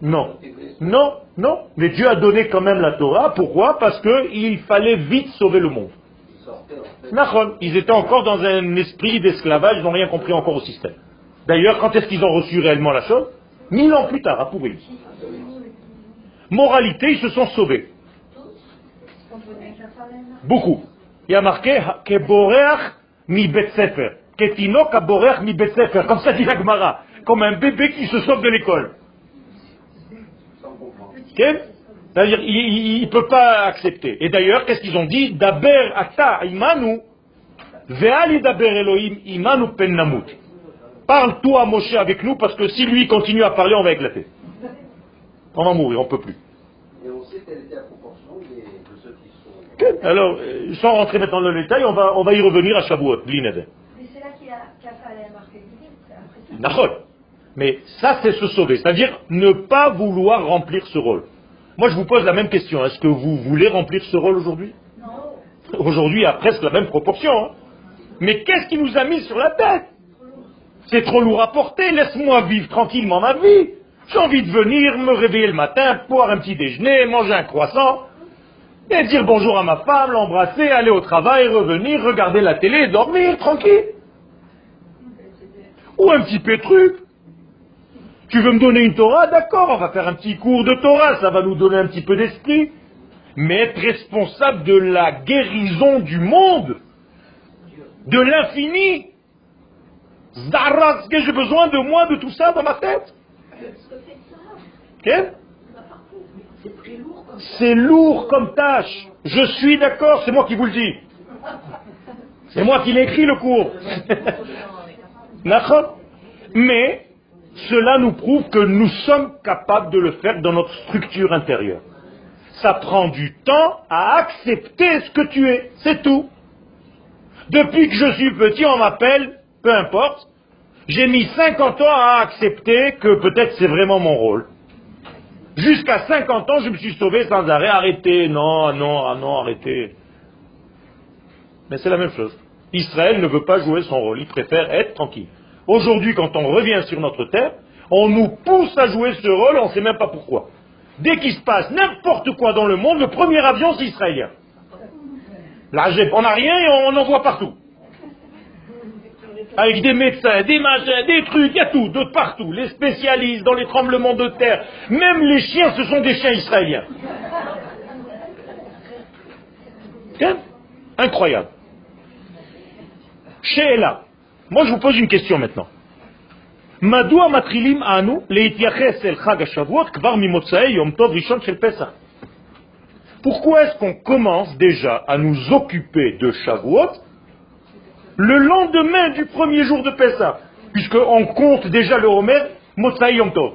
Non. Non, non. Mais Dieu a donné quand même la Torah. Pourquoi? Parce qu'il fallait vite sauver le monde. Ils étaient encore dans un esprit d'esclavage, ils n'ont rien compris encore au système. D'ailleurs, quand est-ce qu'ils ont reçu réellement la chose? Mille ans plus tard, à Pourim. Moralité, ils se sont sauvés. Beaucoup. Il y a marqué mi mi. Comme ça dit la Comme un bébé qui se sauve de l'école. C'est-à-dire, il ne peut pas accepter. Et d'ailleurs, qu'est-ce qu'ils ont dit? Daber ata imanu, ve'ali daber Elohim imanu pen namut. Parle-toi, Moshe, avec nous, parce que si lui continue à parler, on va éclater. On va mourir, on ne peut plus. Et on sait quelle était la proportion de ceux qui sont... Alors, euh, sans rentrer maintenant dans le détail, on va, on va y revenir à Shavuot, l'inede. Mais c'est là qu'il a, a fallu marquer mais ça, c'est se sauver. C'est-à-dire ne pas vouloir remplir ce rôle. Moi, je vous pose la même question. Est-ce que vous voulez remplir ce rôle aujourd'hui Non. Aujourd'hui, a presque la même proportion. Hein. Mais qu'est-ce qui nous a mis sur la tête? C'est trop lourd à porter. Laisse-moi vivre tranquillement ma vie. J'ai envie de venir, me réveiller le matin, boire un petit déjeuner, manger un croissant, et dire bonjour à ma femme, l'embrasser, aller au travail, revenir, regarder la télé, dormir tranquille. Ou un petit peu truc. Tu veux me donner une Torah D'accord, on va faire un petit cours de Torah, ça va nous donner un petit peu d'esprit. Mais être responsable de la guérison du monde, de l'infini, Zara, que j'ai besoin de moi, de tout ça dans ma tête? C'est lourd comme tâche. Je suis d'accord, c'est moi qui vous le dis. C'est moi qui l'ai écrit le cours. <laughs> Mais cela nous prouve que nous sommes capables de le faire dans notre structure intérieure. Ça prend du temps à accepter ce que tu es, c'est tout. Depuis que je suis petit, on m'appelle, peu importe, j'ai mis 50 ans à accepter que peut-être c'est vraiment mon rôle. Jusqu'à 50 ans, je me suis sauvé sans arrêt. Arrêtez, non, non, ah non, arrêtez. Mais c'est la même chose. Israël ne veut pas jouer son rôle, il préfère être tranquille. Aujourd'hui, quand on revient sur notre terre, on nous pousse à jouer ce rôle, on ne sait même pas pourquoi. Dès qu'il se passe n'importe quoi dans le monde, le premier avion, c'est israélien. Là, on n'a rien et on en voit partout. Avec des médecins, des machins, des trucs, il y a tout, de partout. Les spécialistes dans les tremblements de terre. Même les chiens, ce sont des chiens israéliens. Incroyable. Sheela. Moi, je vous pose une question maintenant. Pourquoi est-ce qu'on commence déjà à nous occuper de Shavuot le lendemain du premier jour de Pessah Puisqu'on compte déjà le Homer Motsai Yom Tov?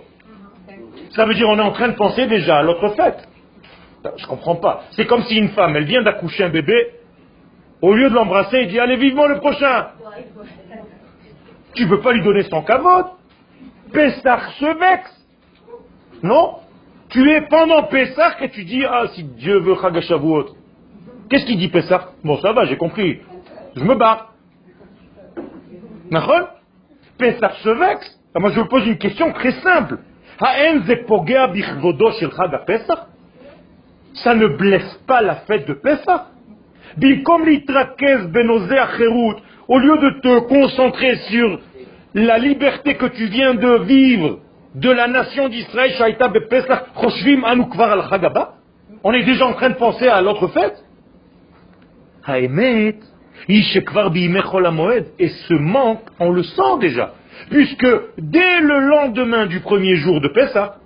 Ça veut dire on est en train de penser déjà à l'autre fête. Je ne comprends pas. C'est comme si une femme, elle vient d'accoucher un bébé, au lieu de l'embrasser, il dit allez vivement le prochain. Tu ne peux pas lui donner son cavote. Pessah se vexe. Non? Tu es pendant Pessah et tu dis, ah, si Dieu veut Chagashavuot. Qu'est-ce qu'il dit Pessah? Bon, ça va, j'ai compris. Je me bats. D'accord? Se vexe. Ah, moi, je vous pose une question très simple. Ça ne blesse pas la fête de Pessah? Au lieu de te concentrer sur la liberté que tu viens de vivre de la nation d'Israël, on est déjà en train de penser à l'autre fête. Et ce manque, on le sent déjà. Puisque dès le lendemain du premier jour de Pessah,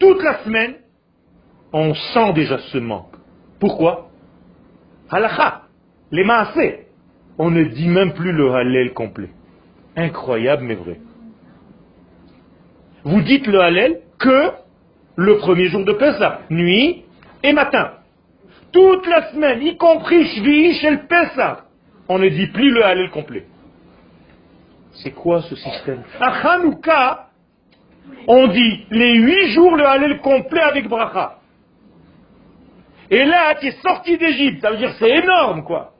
toute la semaine, on sent déjà ce manque. Pourquoi? Halakha, les maasés. On ne dit même plus le Hallel complet. Incroyable mais vrai. Vous dites le Hallel que le premier jour de Pessah, nuit et matin. Toute la semaine, y compris Shvi chez le Pessah, on ne dit plus le Hallel complet. C'est quoi ce système? À Hanouka, on dit les huit jours le Hallel complet avec Bracha. Et là, tu es sorti d'Égypte. Ça veut dire c'est énorme, quoi.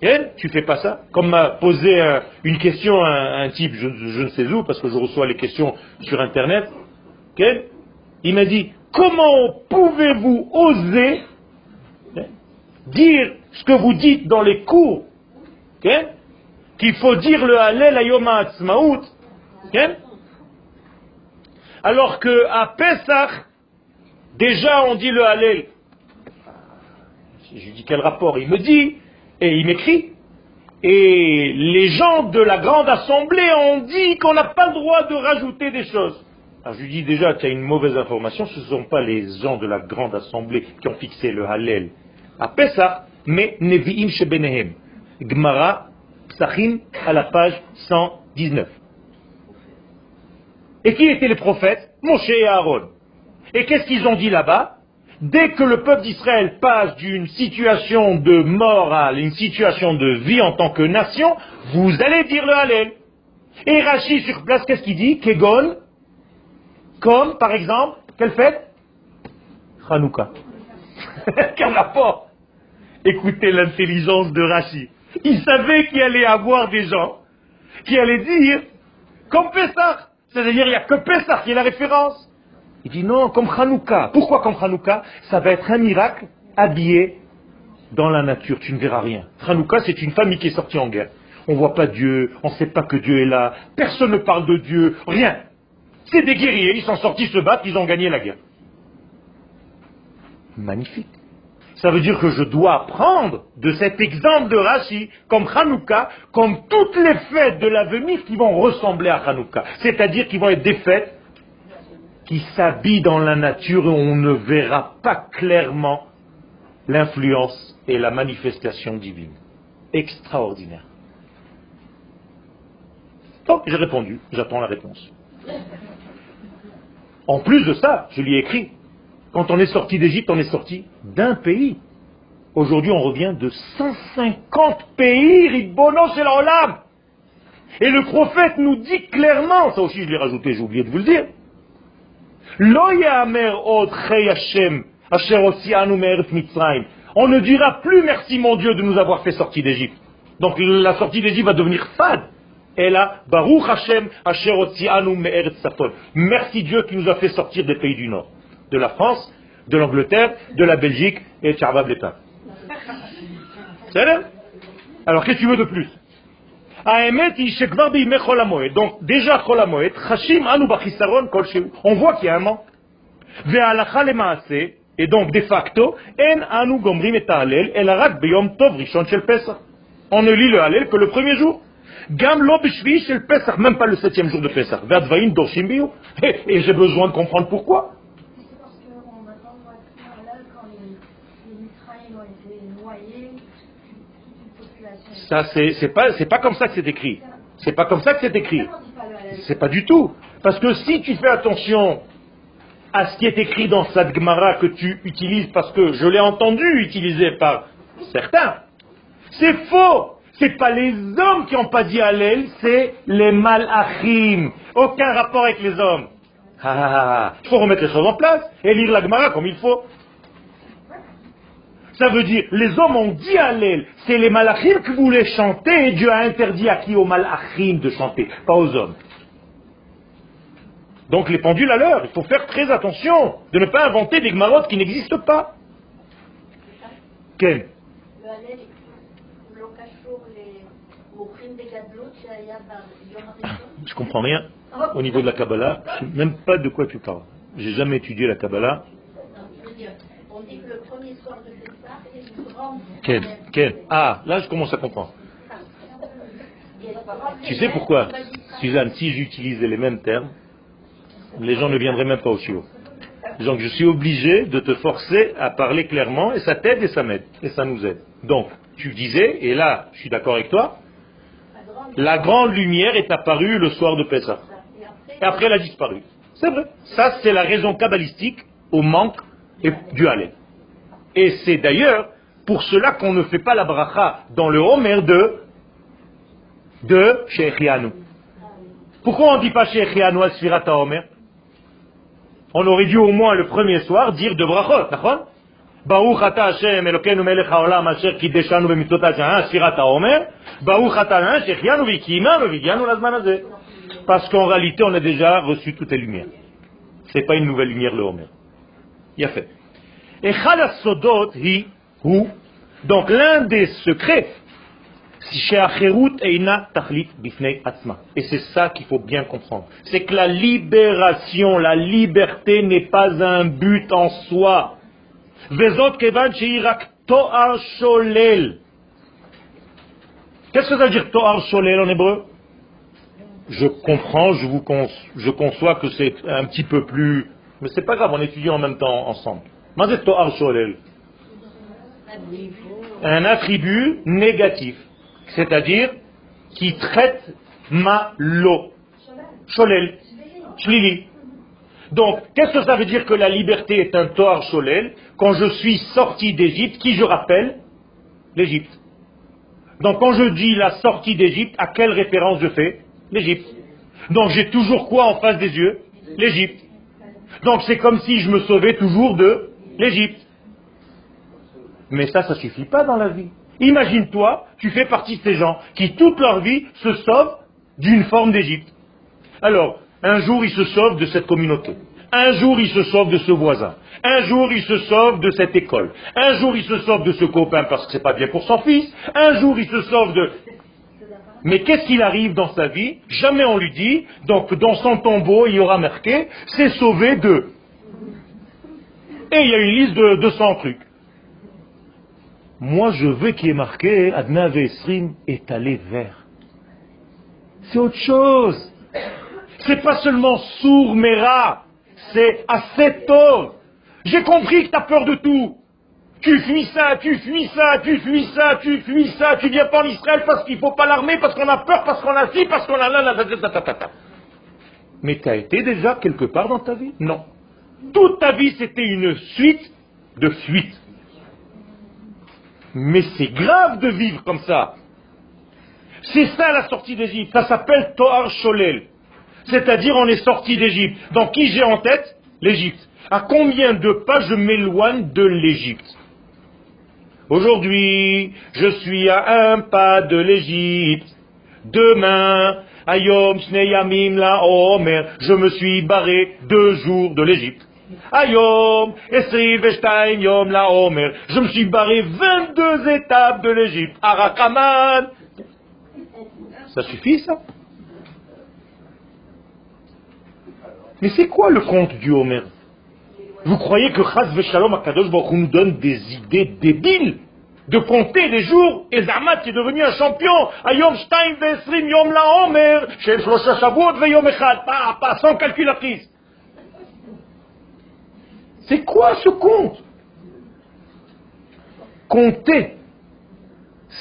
Et tu fais pas ça Comme m'a posé une question un, un type, je, ne sais où, parce que je reçois les questions sur Internet. Il m'a dit, comment pouvez-vous oser dire ce que vous dites dans les cours Qu'il faut dire le Hallel Ayom Ha'atzmaut alors qu'à Pesach, Déjà, on dit le Hallel. Je lui dis quel rapport? Il me dit, et il m'écrit, et les gens de la grande assemblée ont dit qu'on n'a pas le droit de rajouter des choses. Alors je lui dis déjà, tu as une mauvaise information, ce ne sont pas les gens de la grande assemblée qui ont fixé le Hallel à Pessah, mais Nevi'im Shebenehem. Gmara, Psachim, à la page 119. Et qui étaient les prophètes? Moshe et Aaron. Et qu'est-ce qu'ils ont dit là-bas? Dès que le peuple d'Israël passe d'une situation de mort à une situation de vie en tant que nation, vous allez dire le Hallel. Et Rachid sur place, qu'est-ce qu'il dit? Kegon, comme par exemple, quelle fête? Hanouka. <laughs> Quel rapport? Écoutez l'intelligence de Rachid. Il savait qu'il allait avoir des gens qui allaient dire comme Pessah. C'est-à-dire, il n'y a que Pessah qui est la référence. Il dit non, comme Hanouka. Pourquoi comme Hanouka? Ça va être un miracle habillé dans la nature. Tu ne verras rien. Hanouka, c'est une famille qui est sortie en guerre. on ne voit pas Dieu, on ne sait pas que Dieu est là, personne ne parle de Dieu, rien. C'est des guerriers, ils sont sortis se battre, ils ont gagné la guerre. Magnifique. Ça veut dire que je dois apprendre de cet exemple de Rashi, comme Hanouka, comme toutes les fêtes de l'avenir qui vont ressembler à Hanouka. C'est-à-dire qui vont être des fêtes qui s'habillent dans la nature on ne verra pas clairement l'influence et la manifestation divine. Extraordinaire. Donc j'ai répondu, j'attends la réponse. En plus de ça, je lui ai écrit, quand on est sorti d'Égypte, on est sorti d'un pays. Aujourd'hui, on revient de 150 pays, Ribono c'est. Et le prophète nous dit clairement, ça aussi je l'ai rajouté, j'ai oublié de vous le dire, on ne dira plus merci mon Dieu de nous avoir fait sortir d'Égypte. Donc la sortie d'Égypte va devenir fade. Et là, Baruch Hashem, Merci Dieu qui nous a fait sortir des pays du Nord. De la France, de l'Angleterre, de la Belgique et de Charbab C'est Alors qu'est-ce que tu veux de plus? Donc déjà on voit qu'il y a un manque. Et donc, de facto, on ne lit le Hallel que le premier jour. Même pas le septième jour de Pesach. <laughs> Et j'ai besoin de comprendre pourquoi. Ça, c'est pas, pas comme ça que c'est écrit. C'est pas comme ça que c'est écrit. C'est pas du tout. Parce que si tu fais attention à ce qui est écrit dans cette Gemara que tu utilises, parce que je l'ai entendu utiliser par certains, c'est faux. C'est pas les hommes qui n'ont pas dit Hallel, c'est les malachim. Aucun rapport avec les hommes. Ah, ah, ah, il faut remettre les choses en place et lire la Gemara comme il faut. Ça veut dire, les hommes ont dit Hallel, c'est les malachim qui voulaient chanter et Dieu a interdit à qui aux malachim de chanter, pas aux hommes. Donc les pendules à l'heure, il faut faire très attention de ne pas inventer des gmarottes qui n'existent pas. Quel? Je comprends rien au niveau de la Kabbalah, je ne sais même pas de quoi tu parles. J'ai jamais étudié la Kabbalah. On dit que le premier soir de quel Ah, là je commence à comprendre. Tu sais pourquoi, Suzanne, si j'utilisais les mêmes termes, les gens ne viendraient même pas au chiot. Donc je suis obligé de te forcer à parler clairement et ça t'aide et ça m'aide et ça nous aide. Donc tu disais, et là je suis d'accord avec toi, la grande lumière est apparue le soir de Pessah. Et après elle a disparu. C'est vrai. Ça c'est la raison kabbalistique au manque du Halel. Et c'est d'ailleurs pour cela qu'on ne fait pas la bracha dans le Homer de, de Shechianu. Pourquoi on ne dit pas Shechianu à Sfirata Homer On aurait dû au moins le premier soir dire de brachot, d'accord? Parce qu'en réalité, on a déjà reçu toutes les lumières. Ce n'est pas une nouvelle lumière, le Homer. Il a fait. Et Sodot hi donc l'un des secrets, et c'est ça qu'il faut bien comprendre, c'est que la libération, la liberté n'est pas un but en soi. Qu'est-ce que ça veut dire To'ar Sholel en hébreu? Je comprends, je, vous conçois que c'est un petit peu plus... Mais c'est pas grave, on étudie en même temps ensemble. To'ar Sholel un attribut négatif, c'est-à-dire qui traite ma lo, sholel, shlili. Donc, qu'est-ce que ça veut dire que la liberté est un toar sholel quand je suis sorti d'Égypte, qui je rappelle L'Égypte. Donc, quand je dis la sortie d'Égypte, à quelle référence je fais L'Égypte. Donc, j'ai toujours quoi en face des yeux L'Égypte. Donc, c'est comme si je me sauvais toujours de l'Égypte. Mais ça, ça suffit pas dans la vie. Imagine-toi, tu fais partie de ces gens qui, toute leur vie, se sauvent d'une forme d'Égypte. Alors, un jour, ils se sauvent de cette communauté. Un jour, ils se sauvent de ce voisin. Un jour, ils se sauvent de cette école. Un jour, ils se sauvent de ce copain parce que c'est pas bien pour son fils. Un jour, ils se sauvent de... Mais qu'est-ce qu'il arrive dans sa vie? Jamais on lui dit, donc dans son tombeau, il y aura marqué, c'est sauvé de. Et il y a une liste de 200 trucs. Moi, je veux qu'il ait marqué, Adna Vesrim est allé vers. C'est autre chose. C'est pas seulement sourd, mais rare. C'est assez tôt. J'ai compris que tu as peur de tout. Tu fuis ça, tu fuis ça, tu fuis ça, tu fuis ça, tu viens pas en Israël parce qu'il faut pas l'armer, parce qu'on a peur, parce qu'on a ci, parce qu'on a là. Mais tu as été déjà quelque part dans ta vie? Non. Toute ta vie, c'était une suite de fuites. Mais c'est grave de vivre comme ça. C'est ça la sortie d'Égypte. Ça s'appelle Toar Sholel. C'est-à-dire on est sorti d'Égypte. Donc qui j'ai en tête L'Égypte. À combien de pas je m'éloigne de l'Égypte Aujourd'hui, je suis à un pas de l'Égypte. Demain, Ayom Shneyamim la Omer, je me suis barré deux jours de l'Égypte. Ayom, Yom la Omer, je me suis barré 22 étapes de l'Égypte. Arakaman. Ça suffit ça? Mais c'est quoi le conte du Homer Vous croyez que Chaz Veshalom Akadosh Baruch nous donne des idées débiles de compter les jours et Zahmat est devenu un champion. Ayom Shtaim Vesrim Yom La Omer, Shel Shlosha Shavuot Veyom Echad, pas, pas, sans calculatrice. C'est quoi ce compte Compter,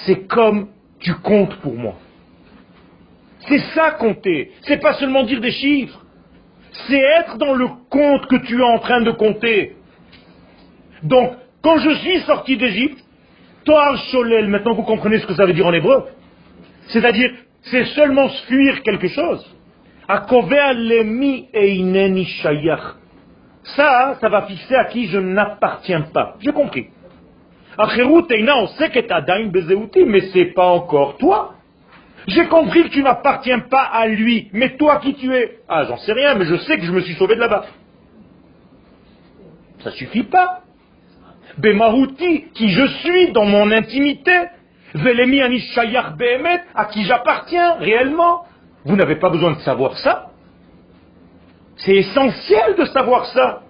c'est comme tu comptes pour moi. C'est ça compter. C'est pas seulement dire des chiffres. C'est être dans le compte que tu es en train de compter. Donc, quand je suis sorti d'Égypte, Toar Sholel, maintenant vous comprenez ce que ça veut dire en hébreu. C'est-à-dire, c'est seulement fuir quelque chose. Akovea lemi. Ça, ça va fixer à qui je n'appartiens pas. J'ai compris. Acherut eina, on sait que t'adaim bezeuti, mais c'est pas encore toi. J'ai compris que tu n'appartiens pas à lui, mais toi qui tu es? Ah, j'en sais rien, mais je sais que je me suis sauvé de là-bas. Ça suffit pas. Bemahuti, qui je suis dans mon intimité. Velemi anishayach behemet, à qui j'appartiens réellement. Vous n'avez pas besoin de savoir ça. C'est essentiel de savoir ça.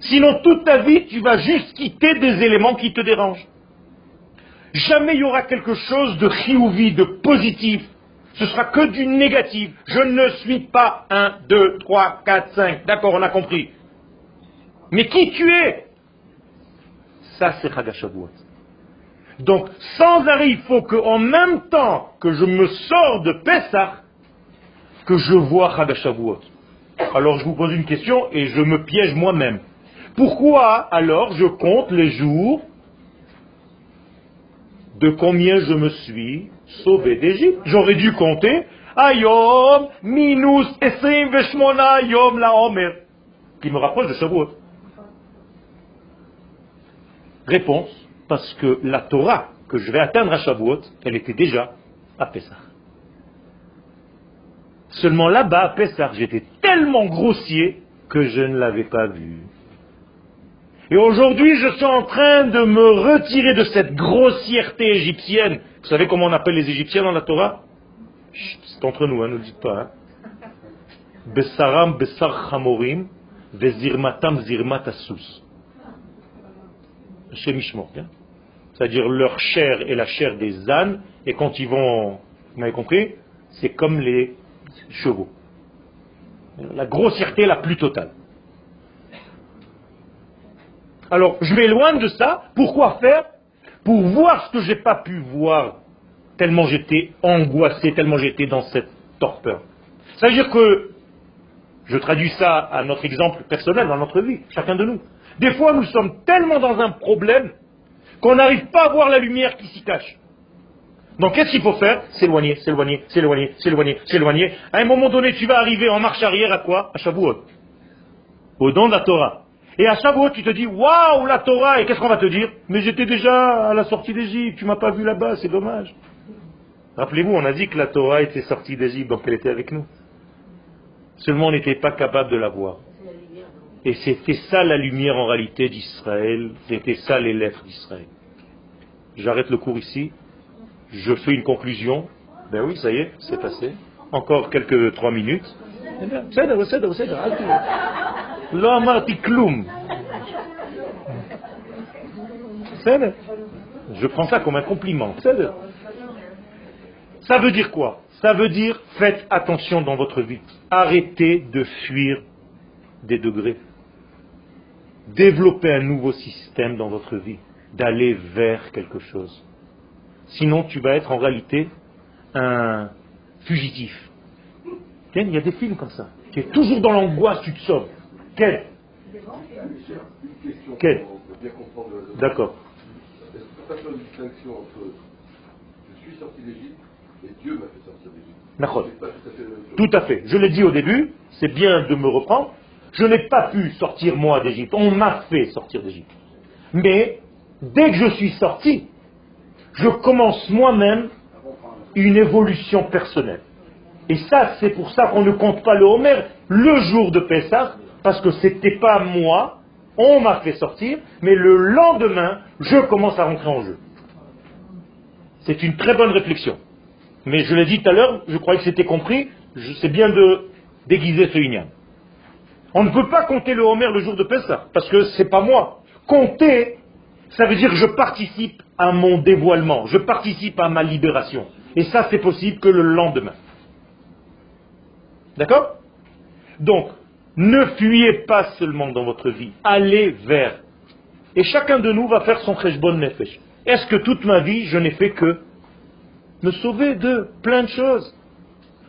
Sinon, toute ta vie, tu vas juste quitter des éléments qui te dérangent. Jamais il y aura quelque chose de chiouvi, de positif. Ce sera que du négatif. Je ne suis pas un, deux, trois, quatre, cinq. D'accord, on a compris. Mais qui tu es? Ça, c'est Chagashavuot. Donc, sans arrêt, il faut qu'en même temps que je me sors de Pessah, que je vois Chagashavuot. Alors, je vous pose une question et je me piège moi-même. Pourquoi alors je compte les jours de combien je me suis sauvé d'Égypte? J'aurais dû compter Ayom minus Veshmona Yom la Omer, qui me rapproche de Shavuot. Réponse, parce que la Torah que je vais atteindre à Shavuot, elle était déjà à Pessah. Seulement là-bas, à Pessah, j'étais tellement grossier que je ne l'avais pas vu. Et aujourd'hui, je suis en train de me retirer de cette grossièreté égyptienne. Vous savez comment on appelle les Égyptiens dans la Torah? C'est entre nous, hein, ne le dites pas. Besaram besar chamorim, vezirmatam zirmat asus. Hein. C'est-à-dire leur chair est la chair des ânes, et quand ils vont, vous m'avez compris, c'est comme les chevaux. La grossièreté la plus totale. Alors, je m'éloigne de ça. Pourquoi faire? Pour voir ce que je n'ai pas pu voir, tellement j'étais angoissé, tellement j'étais dans cette torpeur. Ça veut dire que, je traduis ça à notre exemple personnel dans notre vie, chacun de nous. Des fois, nous sommes tellement dans un problème qu'on n'arrive pas à voir la lumière qui s'y cache. Donc qu'est-ce qu'il faut faire? S'éloigner, s'éloigner, s'éloigner, s'éloigner, s'éloigner. À un moment donné, tu vas arriver en marche arrière à quoi? À Shavuot. Au don de la Torah. Et à Shavuot, tu te dis, waouh, la Torah, et qu'est-ce qu'on va te dire? Mais j'étais déjà à la sortie d'Égypte, tu m'as pas vu là-bas, c'est dommage. Rappelez-vous, on a dit que la Torah était sortie d'Égypte, donc elle était avec nous. Seulement on n'était pas capable de la voir. Et c'était ça la lumière en réalité d'Israël, c'était ça les lettres d'Israël. J'arrête le cours ici, je fais une conclusion. Ben oui, ça y est, c'est passé. Encore quelques trois minutes. Je prends ça comme un compliment. Ça veut dire quoi? Ça veut dire faites attention dans votre vie. Arrêtez de fuir des degrés. Développez un nouveau système dans votre vie, d'aller vers quelque chose. Sinon, tu vas être en réalité un fugitif. Il y a des films comme ça. Tu es toujours dans l'angoisse, tu te sauves. Quel D'accord. Tout à fait. Je l'ai dit au début, c'est bien de me reprendre. Je n'ai pas pu sortir moi d'Égypte. On m'a fait sortir d'Égypte. Mais dès que je suis sorti, je commence moi-même une évolution personnelle. Et ça, c'est pour ça qu'on ne compte pas le Homer le jour de Pessah, parce que c'était pas moi, on m'a fait sortir, mais le lendemain, je commence à rentrer en jeu. C'est une très bonne réflexion. Mais je l'ai dit tout à l'heure, je croyais que c'était compris, sais bien de déguiser ce igname. On ne peut pas compter le Homer le jour de Pessah, parce que c'est pas moi. Compter, ça veut dire je participe à mon dévoilement, je participe à ma libération. Et ça, c'est possible que le lendemain. D'accord? Donc, ne fuyez pas seulement dans votre vie, allez vers. Et chacun de nous va faire son cheshbon nefesh. Est-ce que toute ma vie, je n'ai fait que me sauver de plein de choses?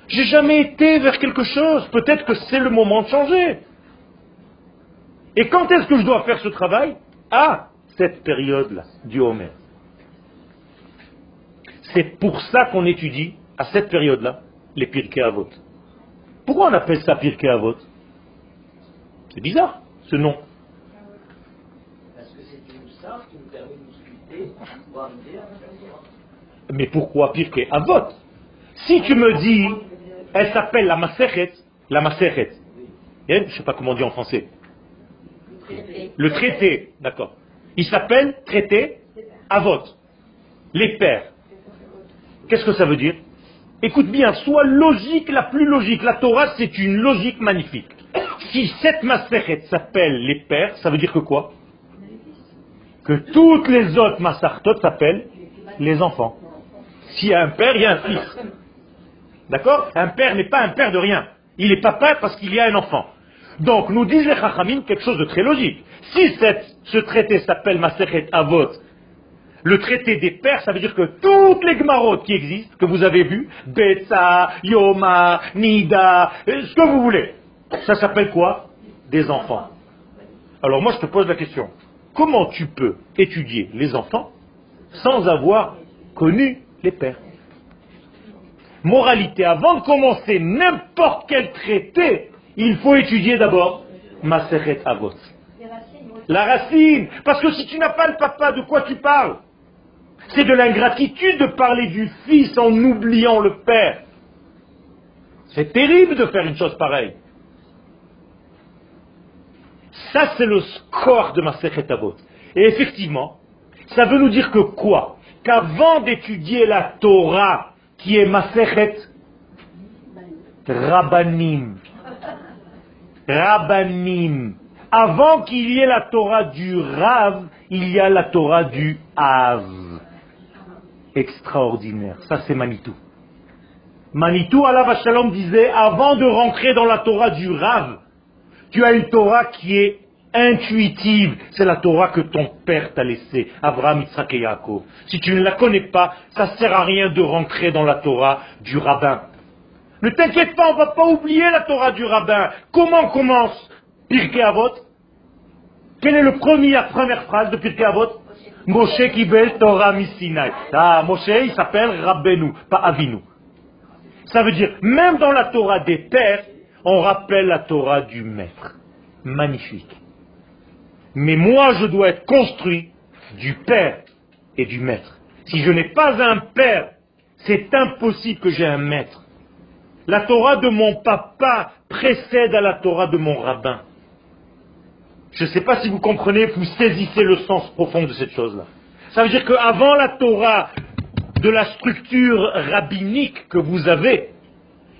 J'ai jamais été vers quelque chose. Peut-être que c'est le moment de changer. Et quand est-ce que je dois faire ce travail? À cette période-là, du Homer. C'est pour ça qu'on étudie, à cette période-là, les Pirkei Avot. Pourquoi on appelle ça Pirkei Avot? C'est bizarre, ce nom. Parce que c'est une qui nous permet de discuter. Mais pourquoi Pirkei Avot? Si tu me dis, elle s'appelle la Masechet, la Masechet, je ne sais pas comment on dit en français, le traité, d'accord. Il s'appelle traité Avot, les pères. Qu'est-ce que ça veut dire Écoute bien, sois logique la plus logique. La Torah, c'est une logique magnifique. Si cette Masechet s'appelle les pères, ça veut dire que quoi Que toutes les autres Masartot s'appellent les enfants. S'il y a un père, il y a un fils. D'accord Un père n'est pas un père de rien. Il est papa parce qu'il y a un enfant. Donc, nous disent les Chachamim quelque chose de très logique. Si ce traité s'appelle Masechet Avot, le traité des pères, ça veut dire que toutes les Gmarot qui existent, que vous avez vues, Betsa, Yoma, Nida, euh, ce que vous voulez, ça s'appelle quoi? Des enfants. Alors moi je te pose la question, comment tu peux étudier les enfants sans avoir connu les pères Moralité, avant de commencer n'importe quel traité, il faut étudier d'abord Masechet Avot. La racine. Parce que si tu n'as pas le papa, de quoi tu parles? C'est de l'ingratitude de parler du fils en oubliant le père. C'est terrible de faire une chose pareille. Ça, c'est le score de Masechet Avot. Et effectivement, ça veut nous dire que quoi? Qu'avant d'étudier la Torah, qui est Masechet Rabbanim, Rabbanim. Avant qu'il y ait la Torah du Rav, il y a la Torah du Av. Extraordinaire. Ça, c'est Manitou. Manitou, Allah Shalom disait, avant de rentrer dans la Torah du Rav, tu as une Torah qui est intuitive. C'est la Torah que ton père t'a laissée, Abraham, Yitzhak et Yaakov. Si tu ne la connais pas, ça ne sert à rien de rentrer dans la Torah du rabbin. Ne t'inquiète pas, on ne va pas oublier la Torah du rabbin. Comment commence Pirkei Avot Quelle est la première phrase de Pirkei Avot Moshe Kibel Torah Misinai. Ah, Moshe, il s'appelle Rabbeinu, pas Avinu. Ça veut dire, même dans la Torah des pères, on rappelle la Torah du maître. Magnifique. Mais moi, je dois être construit du père et du maître. Si je n'ai pas un père, c'est impossible que j'ai un maître. La Torah de mon papa précède à la Torah de mon rabbin. Je ne sais pas si vous comprenez, vous saisissez le sens profond de cette chose-là. Ça veut dire qu'avant la Torah de la structure rabbinique que vous avez,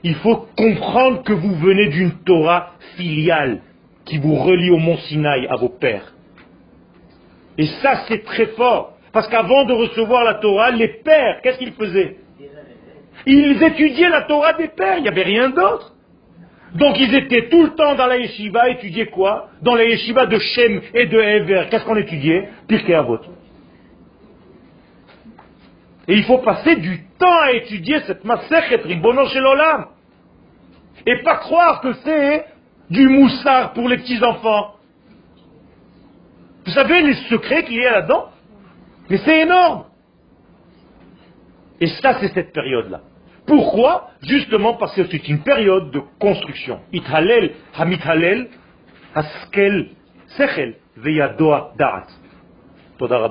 il faut comprendre que vous venez d'une Torah filiale qui vous relie au mont Sinaï, à vos pères. Et ça, c'est très fort. Parce qu'avant de recevoir la Torah, les pères, qu'est-ce qu'ils faisaient? Ils étudiaient la Torah des pères, il n'y avait rien d'autre. Donc ils étaient tout le temps dans la yeshiva, étudier quoi? Dans la yeshiva de Shem et de Ever, qu'est-ce qu'on étudiait? Pirkei Avot. Et il faut passer du temps à étudier cette Masechet Ribono Shel Olam. Et pas croire que c'est du moussard pour les petits-enfants. Vous savez les secrets qu'il y a là-dedans? Mais c'est énorme. Et ça, c'est cette période-là. Pourquoi Justement parce que c'est une période de construction. Ithalel, hamithalel, haskel, sechel, veyadoa da'at. Toda.